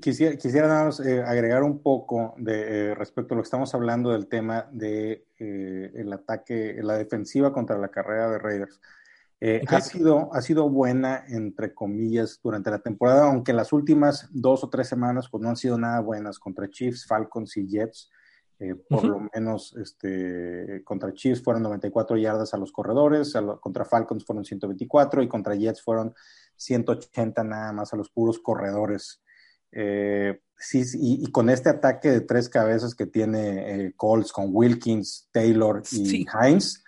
quisiera, quisiera, eh, agregar un poco de, eh, respecto a lo que estamos hablando del tema de eh, el ataque, la defensiva contra la carrera de Raiders. Ha, sido, ha sido buena, entre comillas, durante la temporada, aunque las últimas dos o tres semanas pues, no han sido nada buenas contra Chiefs, Falcons y Jets. Eh, por lo menos este, contra Chiefs fueron 94 yardas a los corredores, contra Falcons fueron 124 y contra Jets fueron 180 nada más a los puros corredores. Eh, sí, y, con este ataque de tres cabezas que tiene eh, Colts con Wilkins, Taylor y Hines,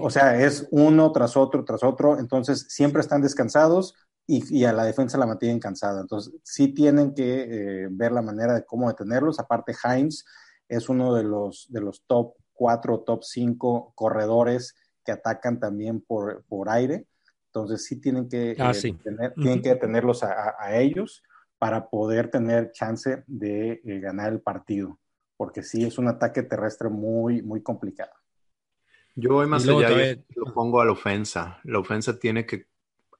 o sea, es uno tras otro, tras otro, entonces siempre están descansados y, y a la defensa la mantienen cansada. Entonces, sí tienen que ver la manera de cómo detenerlos. Aparte, Hines es uno de los, de los top 4, top 5 corredores que atacan también por, por aire. Entonces sí tienen que, ah, eh, Tener, tienen que a, ellos para poder tener chance de eh, ganar el partido. porque sí es un ataque terrestre muy, muy complicado. Yo voy más allá todavía- y lo pongo a la ofensa. La ofensa tiene que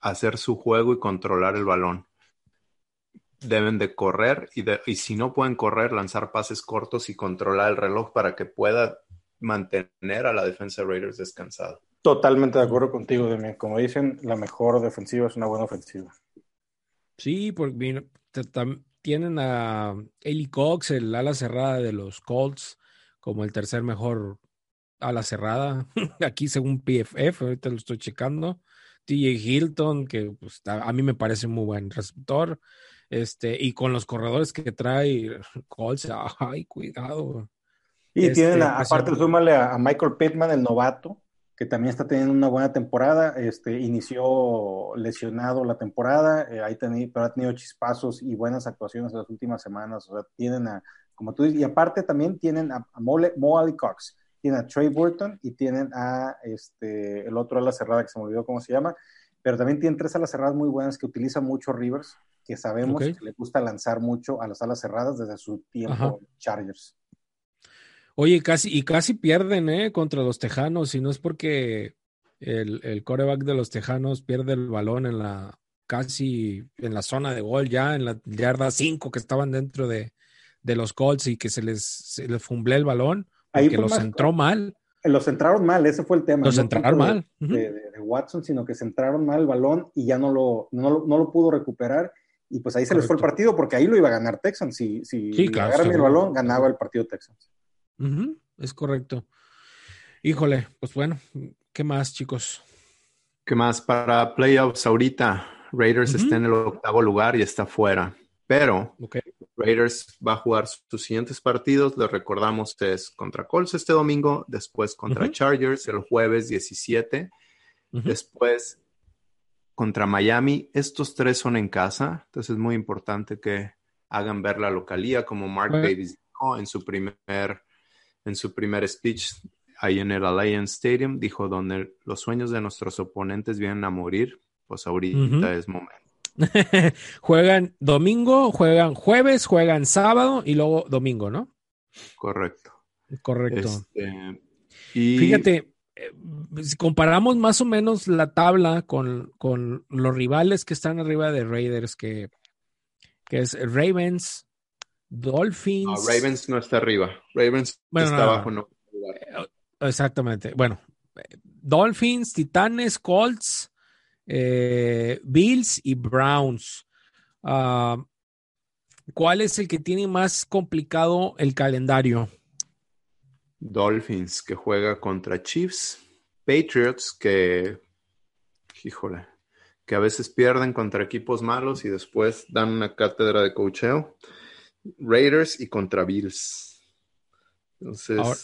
hacer su juego y controlar el balón. Deben de correr y, de- y si no pueden correr, lanzar pases cortos y controlar el reloj para que pueda mantener a la defensa de Raiders descansada. Totalmente de acuerdo contigo, Demian. Como dicen, la mejor defensiva es una buena ofensiva. Sí, porque mira, tienen a Eli Cox, el ala cerrada de los Colts, como el tercer mejor ala cerrada. Aquí según PFF, ahorita lo estoy checando. TJ Hilton, que pues, a, a mí me parece muy buen receptor. Este, y con los corredores que trae Colts, ay, cuidado. Y Este, tienen, a- aparte, súmale a, a Michael Pittman, el novato, que también está teniendo una buena temporada. Este, inició lesionado la temporada, eh, ahí teni- pero ha tenido chispazos y buenas actuaciones en las últimas semanas. O sea, tienen a, como tú dices, y aparte también tienen a, a Mole- Mo Ali Cox, tienen a Trey Burton y tienen a este, el otro ala cerrada que se me olvidó cómo se llama, pero también tienen tres alas cerradas muy buenas que utiliza mucho Rivers, que sabemos que le gusta lanzar mucho a las alas cerradas desde su tiempo Ajá. Chargers. Oye, casi, y casi pierden, ¿eh? Contra los Tejanos, y no es porque el, el coreback de los Tejanos pierde el balón en la casi en la zona de gol, ya en la yarda 5 que estaban dentro de, de los Colts y que se les, se les fumblé el balón, Ahí fue los más- entró mal. Los centraron mal, ese fue el tema. Los no centraron de- mal. De, de- de Watson, sino que centraron mal el balón y ya no lo, no, lo- no lo pudo recuperar. Y pues ahí se les fue el partido porque ahí lo iba a ganar Texans. Si, si Sí, claro, agarran el balón, ganaba el partido Texans. Es correcto. Híjole, pues bueno, ¿qué más, chicos? ¿Qué más? Para playoffs ahorita, Raiders está en el octavo lugar y está fuera. Pero Ok. Raiders va a jugar sus siguientes partidos. Les recordamos es contra Colts este domingo, después contra. Chargers el jueves 17, Ujú. después contra Miami. Estos tres son en casa, entonces es muy importante que hagan ver la localía, como Mark. Davis dijo en su primer en su primer speech ahí en el Alliance Stadium, dijo donde los sueños de nuestros oponentes vienen a morir, pues ahorita es momento. juegan domingo, juegan jueves, juegan sábado y luego domingo, ¿no? Correcto. Correcto. Este, y Fíjate, eh, si comparamos más o menos la tabla con, con los rivales que están arriba de Raiders, que, que es Ravens, Dolphins. no, Ravens no está arriba. Ravens Bueno, está no, abajo, no. no. Exactamente. Bueno, eh, Dolphins, Titanes, Colts, eh, Bills y Browns. Ah, ¿Cuál es el que tiene más complicado el calendario? Dolphins que juega contra Chiefs. Patriots que, híjole, que a veces pierden contra equipos malos y después dan una cátedra de cocheo. Raiders y contra Bills. Entonces, Ahora-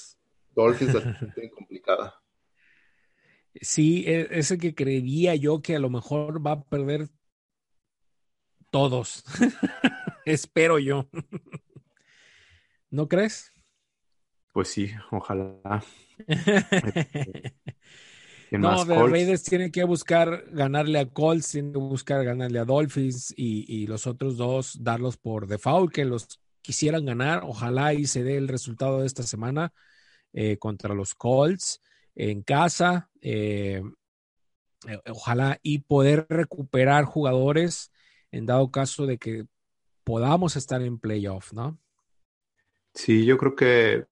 Dolphins la tiene complicada. Sí, e- es el que creería yo que a lo mejor va a perder todos. Espero yo. ¿No crees? Pues sí, ojalá. ¿Quién No, pero. Raiders tienen que buscar ganarle a Colts, tienen que buscar ganarle a Dolphins y, y los otros dos darlos por default, que los quisieran ganar. Ojalá y se dé el resultado de esta semana eh, contra los Colts en casa. eh, eh, ojalá y poder recuperar jugadores en dado caso de que podamos estar en playoff, ¿no? Sí, yo creo que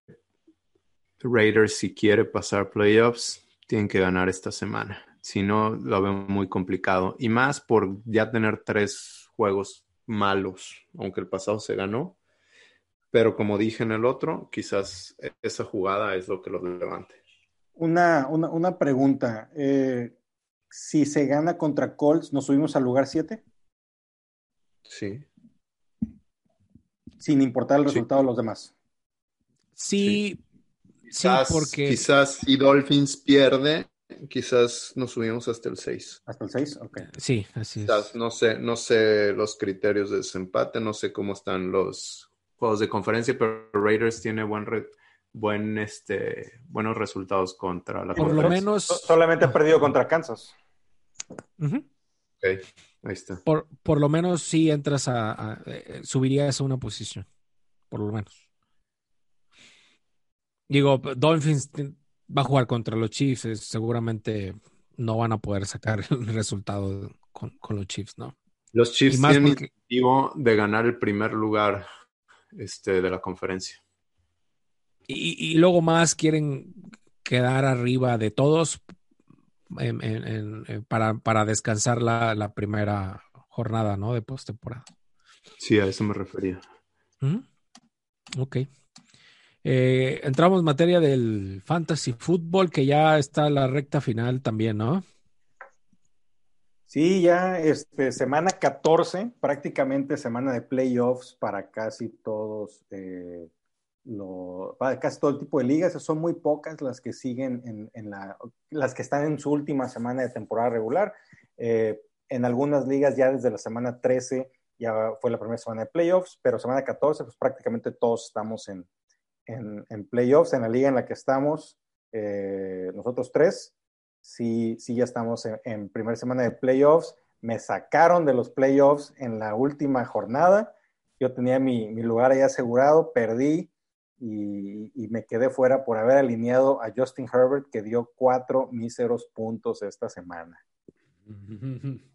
Raiders, si quiere pasar playoffs, tienen que ganar esta semana. Si no, lo veo muy complicado. Y más por ya tener tres juegos malos, aunque el pasado se ganó. Pero como dije en el otro, quizás esa jugada es lo que los levante. Una, una, una pregunta. eh, si se gana contra Colts, ¿nos subimos al lugar 7? Sí. Sin importar el Sí. resultado de los demás. Sí, sí, Quizás, porque quizás si Dolphins pierde, quizás nos subimos hasta el 6. ¿Hasta el 6? Ok. sí, así es. Quizás, no sé, no sé los criterios de desempate, no sé cómo están los juegos de conferencia, pero Raiders tiene buen re- buen este buenos resultados contra la Por lo conferencia. menos, So- Solamente ha perdido contra Kansas. Ahí está. por, por lo menos sí entras a, a- eh, subirías a una posición, por lo menos. Digo, Dolphins va a jugar contra los Chiefs, seguramente no van a poder sacar el resultado con, los Chiefs, ¿no? Los Chiefs tienen el objetivo de ganar el primer lugar este, de la conferencia. Y, luego más quieren quedar arriba de todos para, para, descansar la, primera jornada, ¿no? De postemporada. Sí, a eso me refería. Ok. Eh, entramos en materia del fantasy fútbol, que ya está la recta final también, ¿no? Sí, ya este, semana 14, prácticamente semana de playoffs para casi todos, eh, casi todo el tipo de ligas. Son muy pocas las que siguen en, la, las que están en su última semana de temporada regular. Eh, en algunas ligas ya desde la semana 13 ya fue la primera semana de playoffs, pero semana 14 pues prácticamente todos estamos en, en, playoffs, en la liga en la que estamos, eh, nosotros tres, sí, sí ya estamos en, primera semana de playoffs. Me sacaron de los playoffs en la última jornada. Yo tenía mi, lugar ahí asegurado, perdí y, me quedé fuera por haber alineado a Justin Herbert, que dio cuatro míseros puntos esta semana.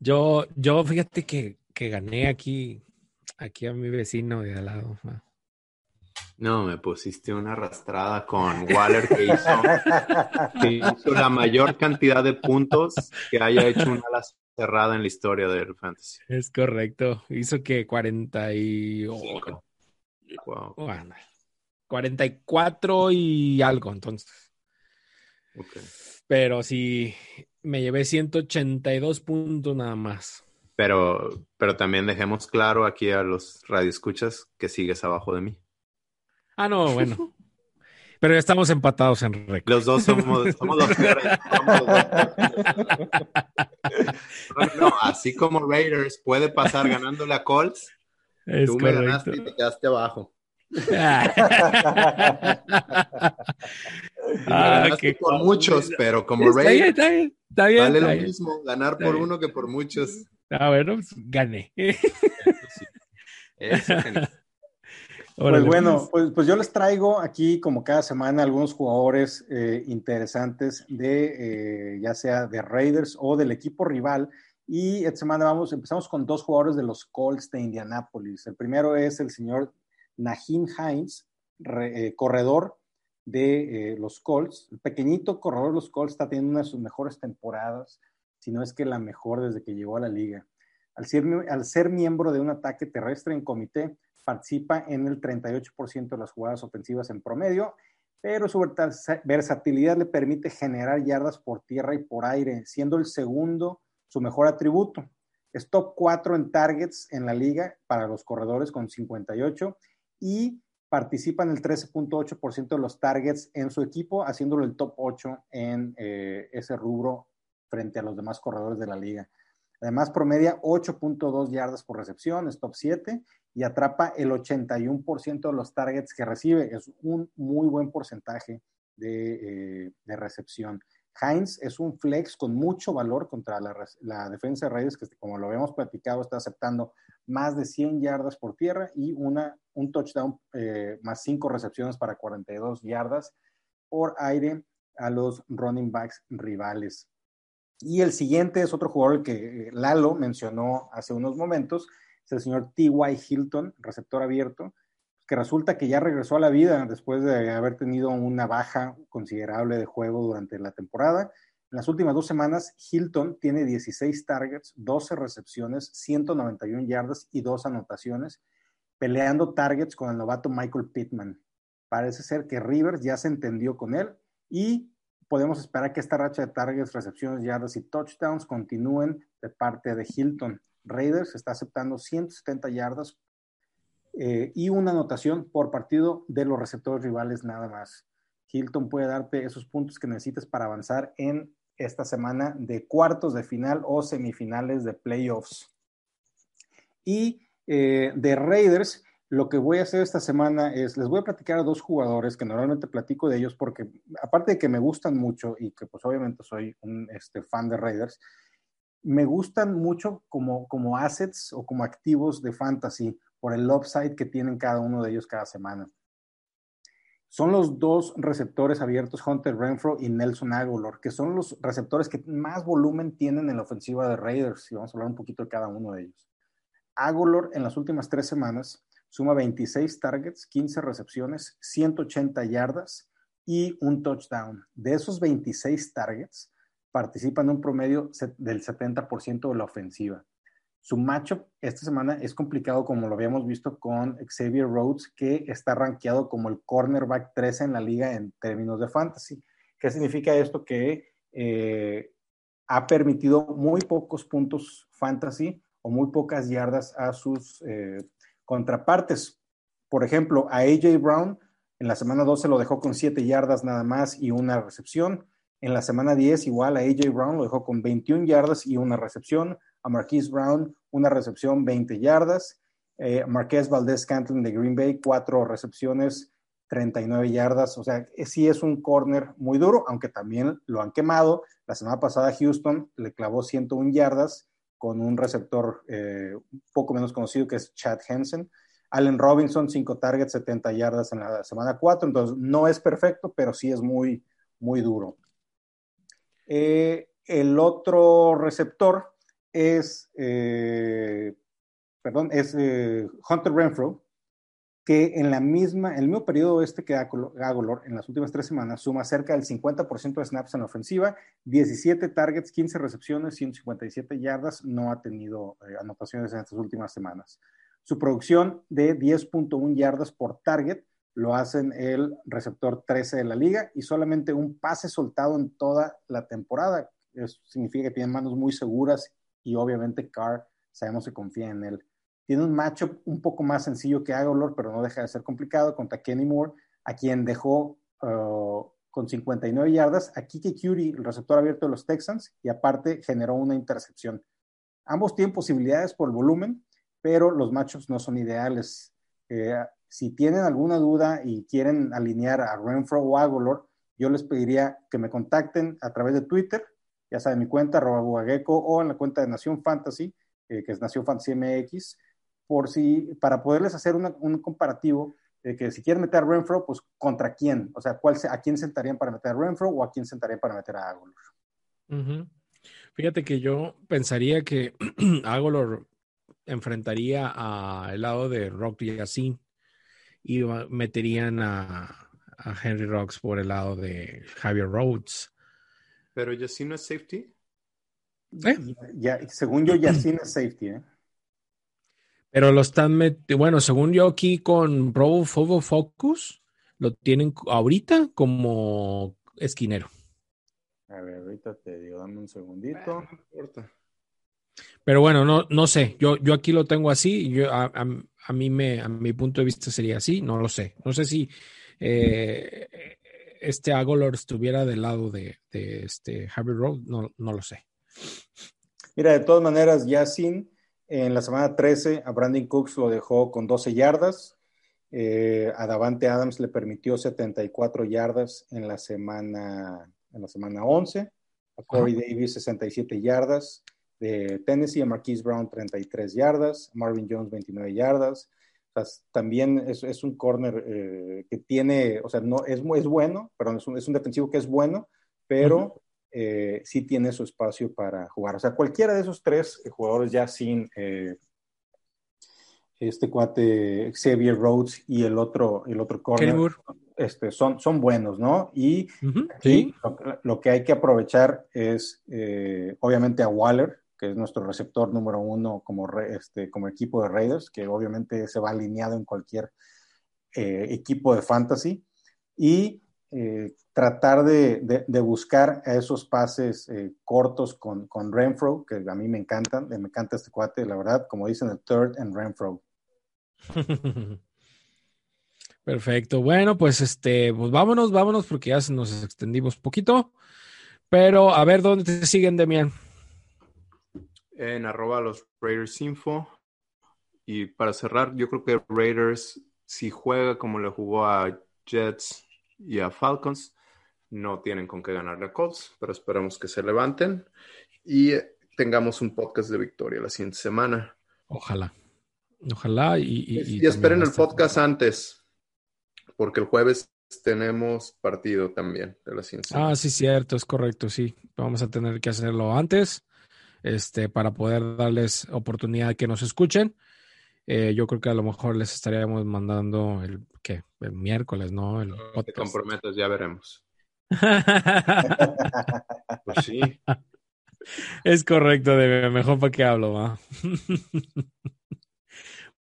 Yo, yo fíjate que, que gané aquí, aquí a mi vecino de al lado. No, me pusiste una arrastrada con Waller que hizo, la mayor cantidad de puntos que haya hecho una ala cerrada en la historia del fantasy. Es correcto. Hizo que 40 y... 44 y algo, entonces. Pero sí, me llevé 182 puntos nada más. Pero, pero también dejemos claro aquí a los radioescuchas que sigues abajo de mí. Ah, no, bueno. Pero ya estamos empatados en récord. Los dos somos, somos los peores. no, así como Raiders puede pasar ganándole a Colts, tú me ganaste y te quedaste abajo. ah, por muchos, pero como Raiders, está bien, está bien, vale lo mismo ganar por uno que por muchos. Ah, bueno, pues, gané. Eso sí. Eso, pues bueno, pues, pues, yo les traigo aquí como cada semana algunos jugadores eh, interesantes de eh, ya sea de Raiders o del equipo rival. Y esta semana vamos, empezamos con dos jugadores de los Colts de Indianápolis. El primero es el señor Nahim Hines, eh, corredor de los Colts. El pequeñito corredor de los Colts está teniendo una de sus mejores temporadas, si no es que la mejor desde que llegó a la liga. Al ser, al ser miembro de un ataque terrestre en comité, participa en el 38% de las jugadas ofensivas en promedio, pero su versatilidad le permite generar yardas por tierra y por aire, siendo el segundo su mejor atributo. Es top 4 en targets en la liga para los corredores con 58 y participa en el 13.8% de los targets en su equipo, haciéndolo el top 8 en eh, ese rubro frente a los demás corredores de la liga. Además, promedia 8.2 yardas por recepción, es top 7 y atrapa el 81% de los targets que recibe. Es un muy buen porcentaje de, eh, recepción. Heinz es un flex con mucho valor contra la, defensa de Reyes, que como lo habíamos platicado, está aceptando más de 100 yardas por tierra y una, un touchdown eh, más 5 recepciones para 42 yardas por aire a los running backs rivales. Y el siguiente es otro jugador que Lalo mencionó hace unos momentos, es el señor T.Y. Hilton, receptor abierto, que resulta que ya regresó a la vida después de haber tenido una baja considerable de juego durante la temporada. En las últimas dos semanas, Hilton tiene 16 targets, 12 recepciones, 191 yardas y dos anotaciones, peleando targets con el novato Michael Pittman. Parece ser que Rivers ya se entendió con él y podemos esperar que esta racha de targets, recepciones, yardas y touchdowns continúen de parte de Hilton. Raiders está aceptando 170 yardas eh, y una anotación por partido de los receptores rivales nada más. Hilton puede darte esos puntos que necesitas para avanzar en esta semana de cuartos de final o semifinales de playoffs. Y eh, de Raiders, lo que voy a hacer esta semana es, les voy a platicar a dos jugadores que normalmente platico de ellos porque, aparte de que me gustan mucho y que pues obviamente soy un este, fan de Raiders, me gustan mucho como, como assets o como activos de fantasy por el upside que tienen cada uno de ellos cada semana. son los dos receptores abiertos, Hunter Renfro y Nelson Aguilar, que son los receptores que más volumen tienen en la ofensiva de Raiders, y vamos a hablar un poquito de cada uno de ellos. Aguilar en las últimas tres semanas suma 26 targets, 15 recepciones, 180 yardas y un touchdown. De esos 26 targets, participan un promedio del 70% de la ofensiva. Su matchup esta semana es complicado, como lo habíamos visto con Xavier Rhodes, que está rankeado como el cornerback 13 en la liga en términos de fantasy. ¿Qué significa esto? Que eh, ha permitido muy pocos puntos fantasy o muy pocas yardas a sus eh, contrapartes. Por ejemplo, a AJ Brown en la semana 12 lo dejó con 7 yardas nada más y una recepción. En la semana 10 igual a AJ Brown lo dejó con 21 yardas y una recepción a Marquise Brown, una recepción, 20 yardas. Eh, Marqués Valdés Cantlin de Green Bay, cuatro recepciones, 39 yardas. O sea, sí es un corner muy duro, aunque también lo han quemado. La semana pasada Houston le clavó 101 yardas con un receptor eh, un poco menos conocido que es Chad Henson. Allen Robinson, 5 targets, 70 yardas en la semana 4. Entonces, no es perfecto, pero sí es muy, muy duro. Eh, el otro receptor es, eh, perdón, es eh, Hunter Renfro, que en la misma, el mismo periodo este que Agolor, en las últimas tres semanas, suma cerca del 50% de snaps en la ofensiva, 17 targets, 15 recepciones, 157 yardas, no ha tenido eh, anotaciones en estas últimas semanas. Su producción de 10.1 yardas por target lo hacen el receptor 13 de la liga y solamente un pase soltado en toda la temporada. Eso significa que tiene manos muy seguras y obviamente Carr sabemos que confía en él. Tiene un matchup un poco más sencillo que Agolor, pero no deja de ser complicado contra Kenny Moore, a quien dejó uh, con 59 yardas a Kike Curie, el receptor abierto de los Texans, y aparte generó una intercepción. Ambos tienen posibilidades por el volumen, pero los matchups no son ideales. Eh, si tienen alguna duda y quieren alinear a Renfro o Agolor, yo les pediría que me contacten a través de Twitter ya saben, mi cuenta, arroba o en la cuenta de Nación Fantasy, eh, que es Nación Fantasy MX, por si, para poderles hacer un comparativo de que si quieren meter a Renfro, pues contra quién, o sea, cuál, a quién sentarían para meter a Renfro o a quién sentarían para meter a Agolor. Fíjate que yo pensaría que Agolor enfrentaría al lado de Rock y Yacine y meterían a, a Henry Rocks por el lado de Javier Rhodes. Pero Yacine es safety. ¿Eh? Ya, según yo, Yacine es safety, ¿eh? Pero lo están metiendo, bueno, según yo aquí con Pro Football Focus, lo tienen ahorita como esquinero. A ver, ahorita te digo, dame un segundito. no importa. Pero bueno, no, no sé, yo, yo aquí lo tengo así, yo, a, a, mí me, a mi punto de vista sería así, no lo sé. No sé si eh, este Agolor estuviera del lado de, este Harvey Road, no, no, lo sé. Mira, de todas maneras, Yacine en la semana 13 a Brandon Cooks lo dejó con 12 yardas. Eh, a Davante Adams le permitió 74 yardas en la semana, en la semana 11. A Corey Davis 67 yardas. De Tennessee a Marquise Brown 33 yardas. Marvin Jones 29 yardas también es, un corner eh, que tiene, o sea, no es, es bueno, perdón, es un, es un defensivo que es bueno, pero eh, sí tiene su espacio para jugar. O sea, cualquiera de esos tres jugadores ya sin eh, este cuate Xavier Rhodes y el otro, el otro corner, este, son, son buenos, ¿no? Y, lo, que hay que aprovechar es, obviamente, a Waller, que es nuestro receptor número uno como, este, como equipo de Raiders, que obviamente se va alineado en cualquier eh, equipo de fantasy, y eh, tratar de, buscar esos pases eh, cortos con, con, Renfro, que a mí me encantan, me encanta este cuate, la verdad, como dicen, el third and Renfro. Perfecto. Bueno, pues este, pues vámonos, vámonos, porque ya nos extendimos poquito. Pero a ver dónde te siguen, Demian en arroba los Raiders Info. Y para cerrar, yo creo que Raiders, si juega como le jugó a Jets y a Falcons, no tienen con qué ganarle a Colts, pero esperamos que se levanten y tengamos un podcast de victoria la siguiente semana. Ojalá. Ojalá y, y, esperen el podcast antes, porque el jueves tenemos partido también de la ciencia. Ah, sí, cierto, es correcto, sí. Vamos a tener que hacerlo antes, este, para poder darles oportunidad de que nos escuchen. Eh, yo creo que a lo mejor les estaríamos mandando el, ¿qué? El miércoles, ¿no? El No te podcast. comprometas, ya veremos. Pues sí. Es correcto, Debe. Mejor para qué hablo, ¿va?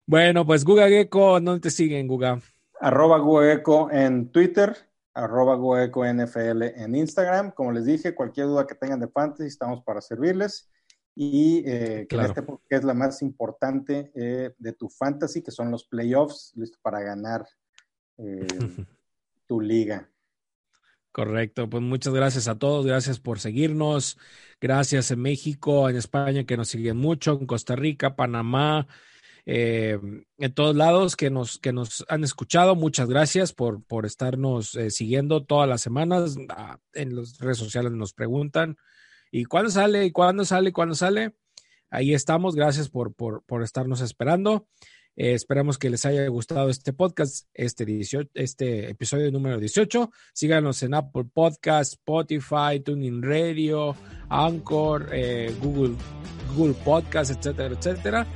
bueno, pues Guga Gecko, ¿dónde te siguen, Guga? Arroba Gueco en Twitter, arroba Gueco NFL en Instagram. Como les dije, cualquier duda que tengan de fantasy, estamos para servirles. Y eh, que en Claro. época es la más importante eh, de tu fantasy, que son los playoffs, listo para ganar eh, tu liga. Correcto, pues muchas gracias a todos, gracias por seguirnos, gracias en México, en España que nos siguen mucho, en Costa Rica, Panamá, eh, en todos lados que nos, que nos han escuchado, muchas gracias por, por estarnos eh, siguiendo todas las semanas, Ah, en las redes sociales nos preguntan, ¿y cuándo sale? ¿Y cuándo sale? ¿Y cuándo sale? Ahí estamos, gracias por, por, por estarnos esperando. Eh, esperamos que les haya gustado este podcast, este, 18, este episodio número 18. Síganos en Apple Podcast, Spotify, Tuning Radio, Anchor, eh, Google, Google Podcast, etcétera, etcétera.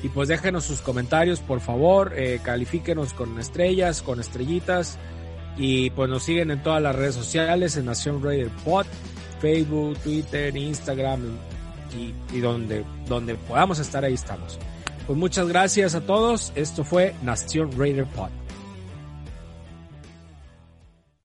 Y pues déjenos sus comentarios, por favor. Eh, califíquenos con estrellas, con estrellitas. Y pues nos siguen en todas las redes sociales, en Nación Raider Pod, Facebook, Twitter, Instagram y, donde, donde podamos estar, ahí estamos. Pues muchas gracias a todos. Esto fue Nación Raider Pod.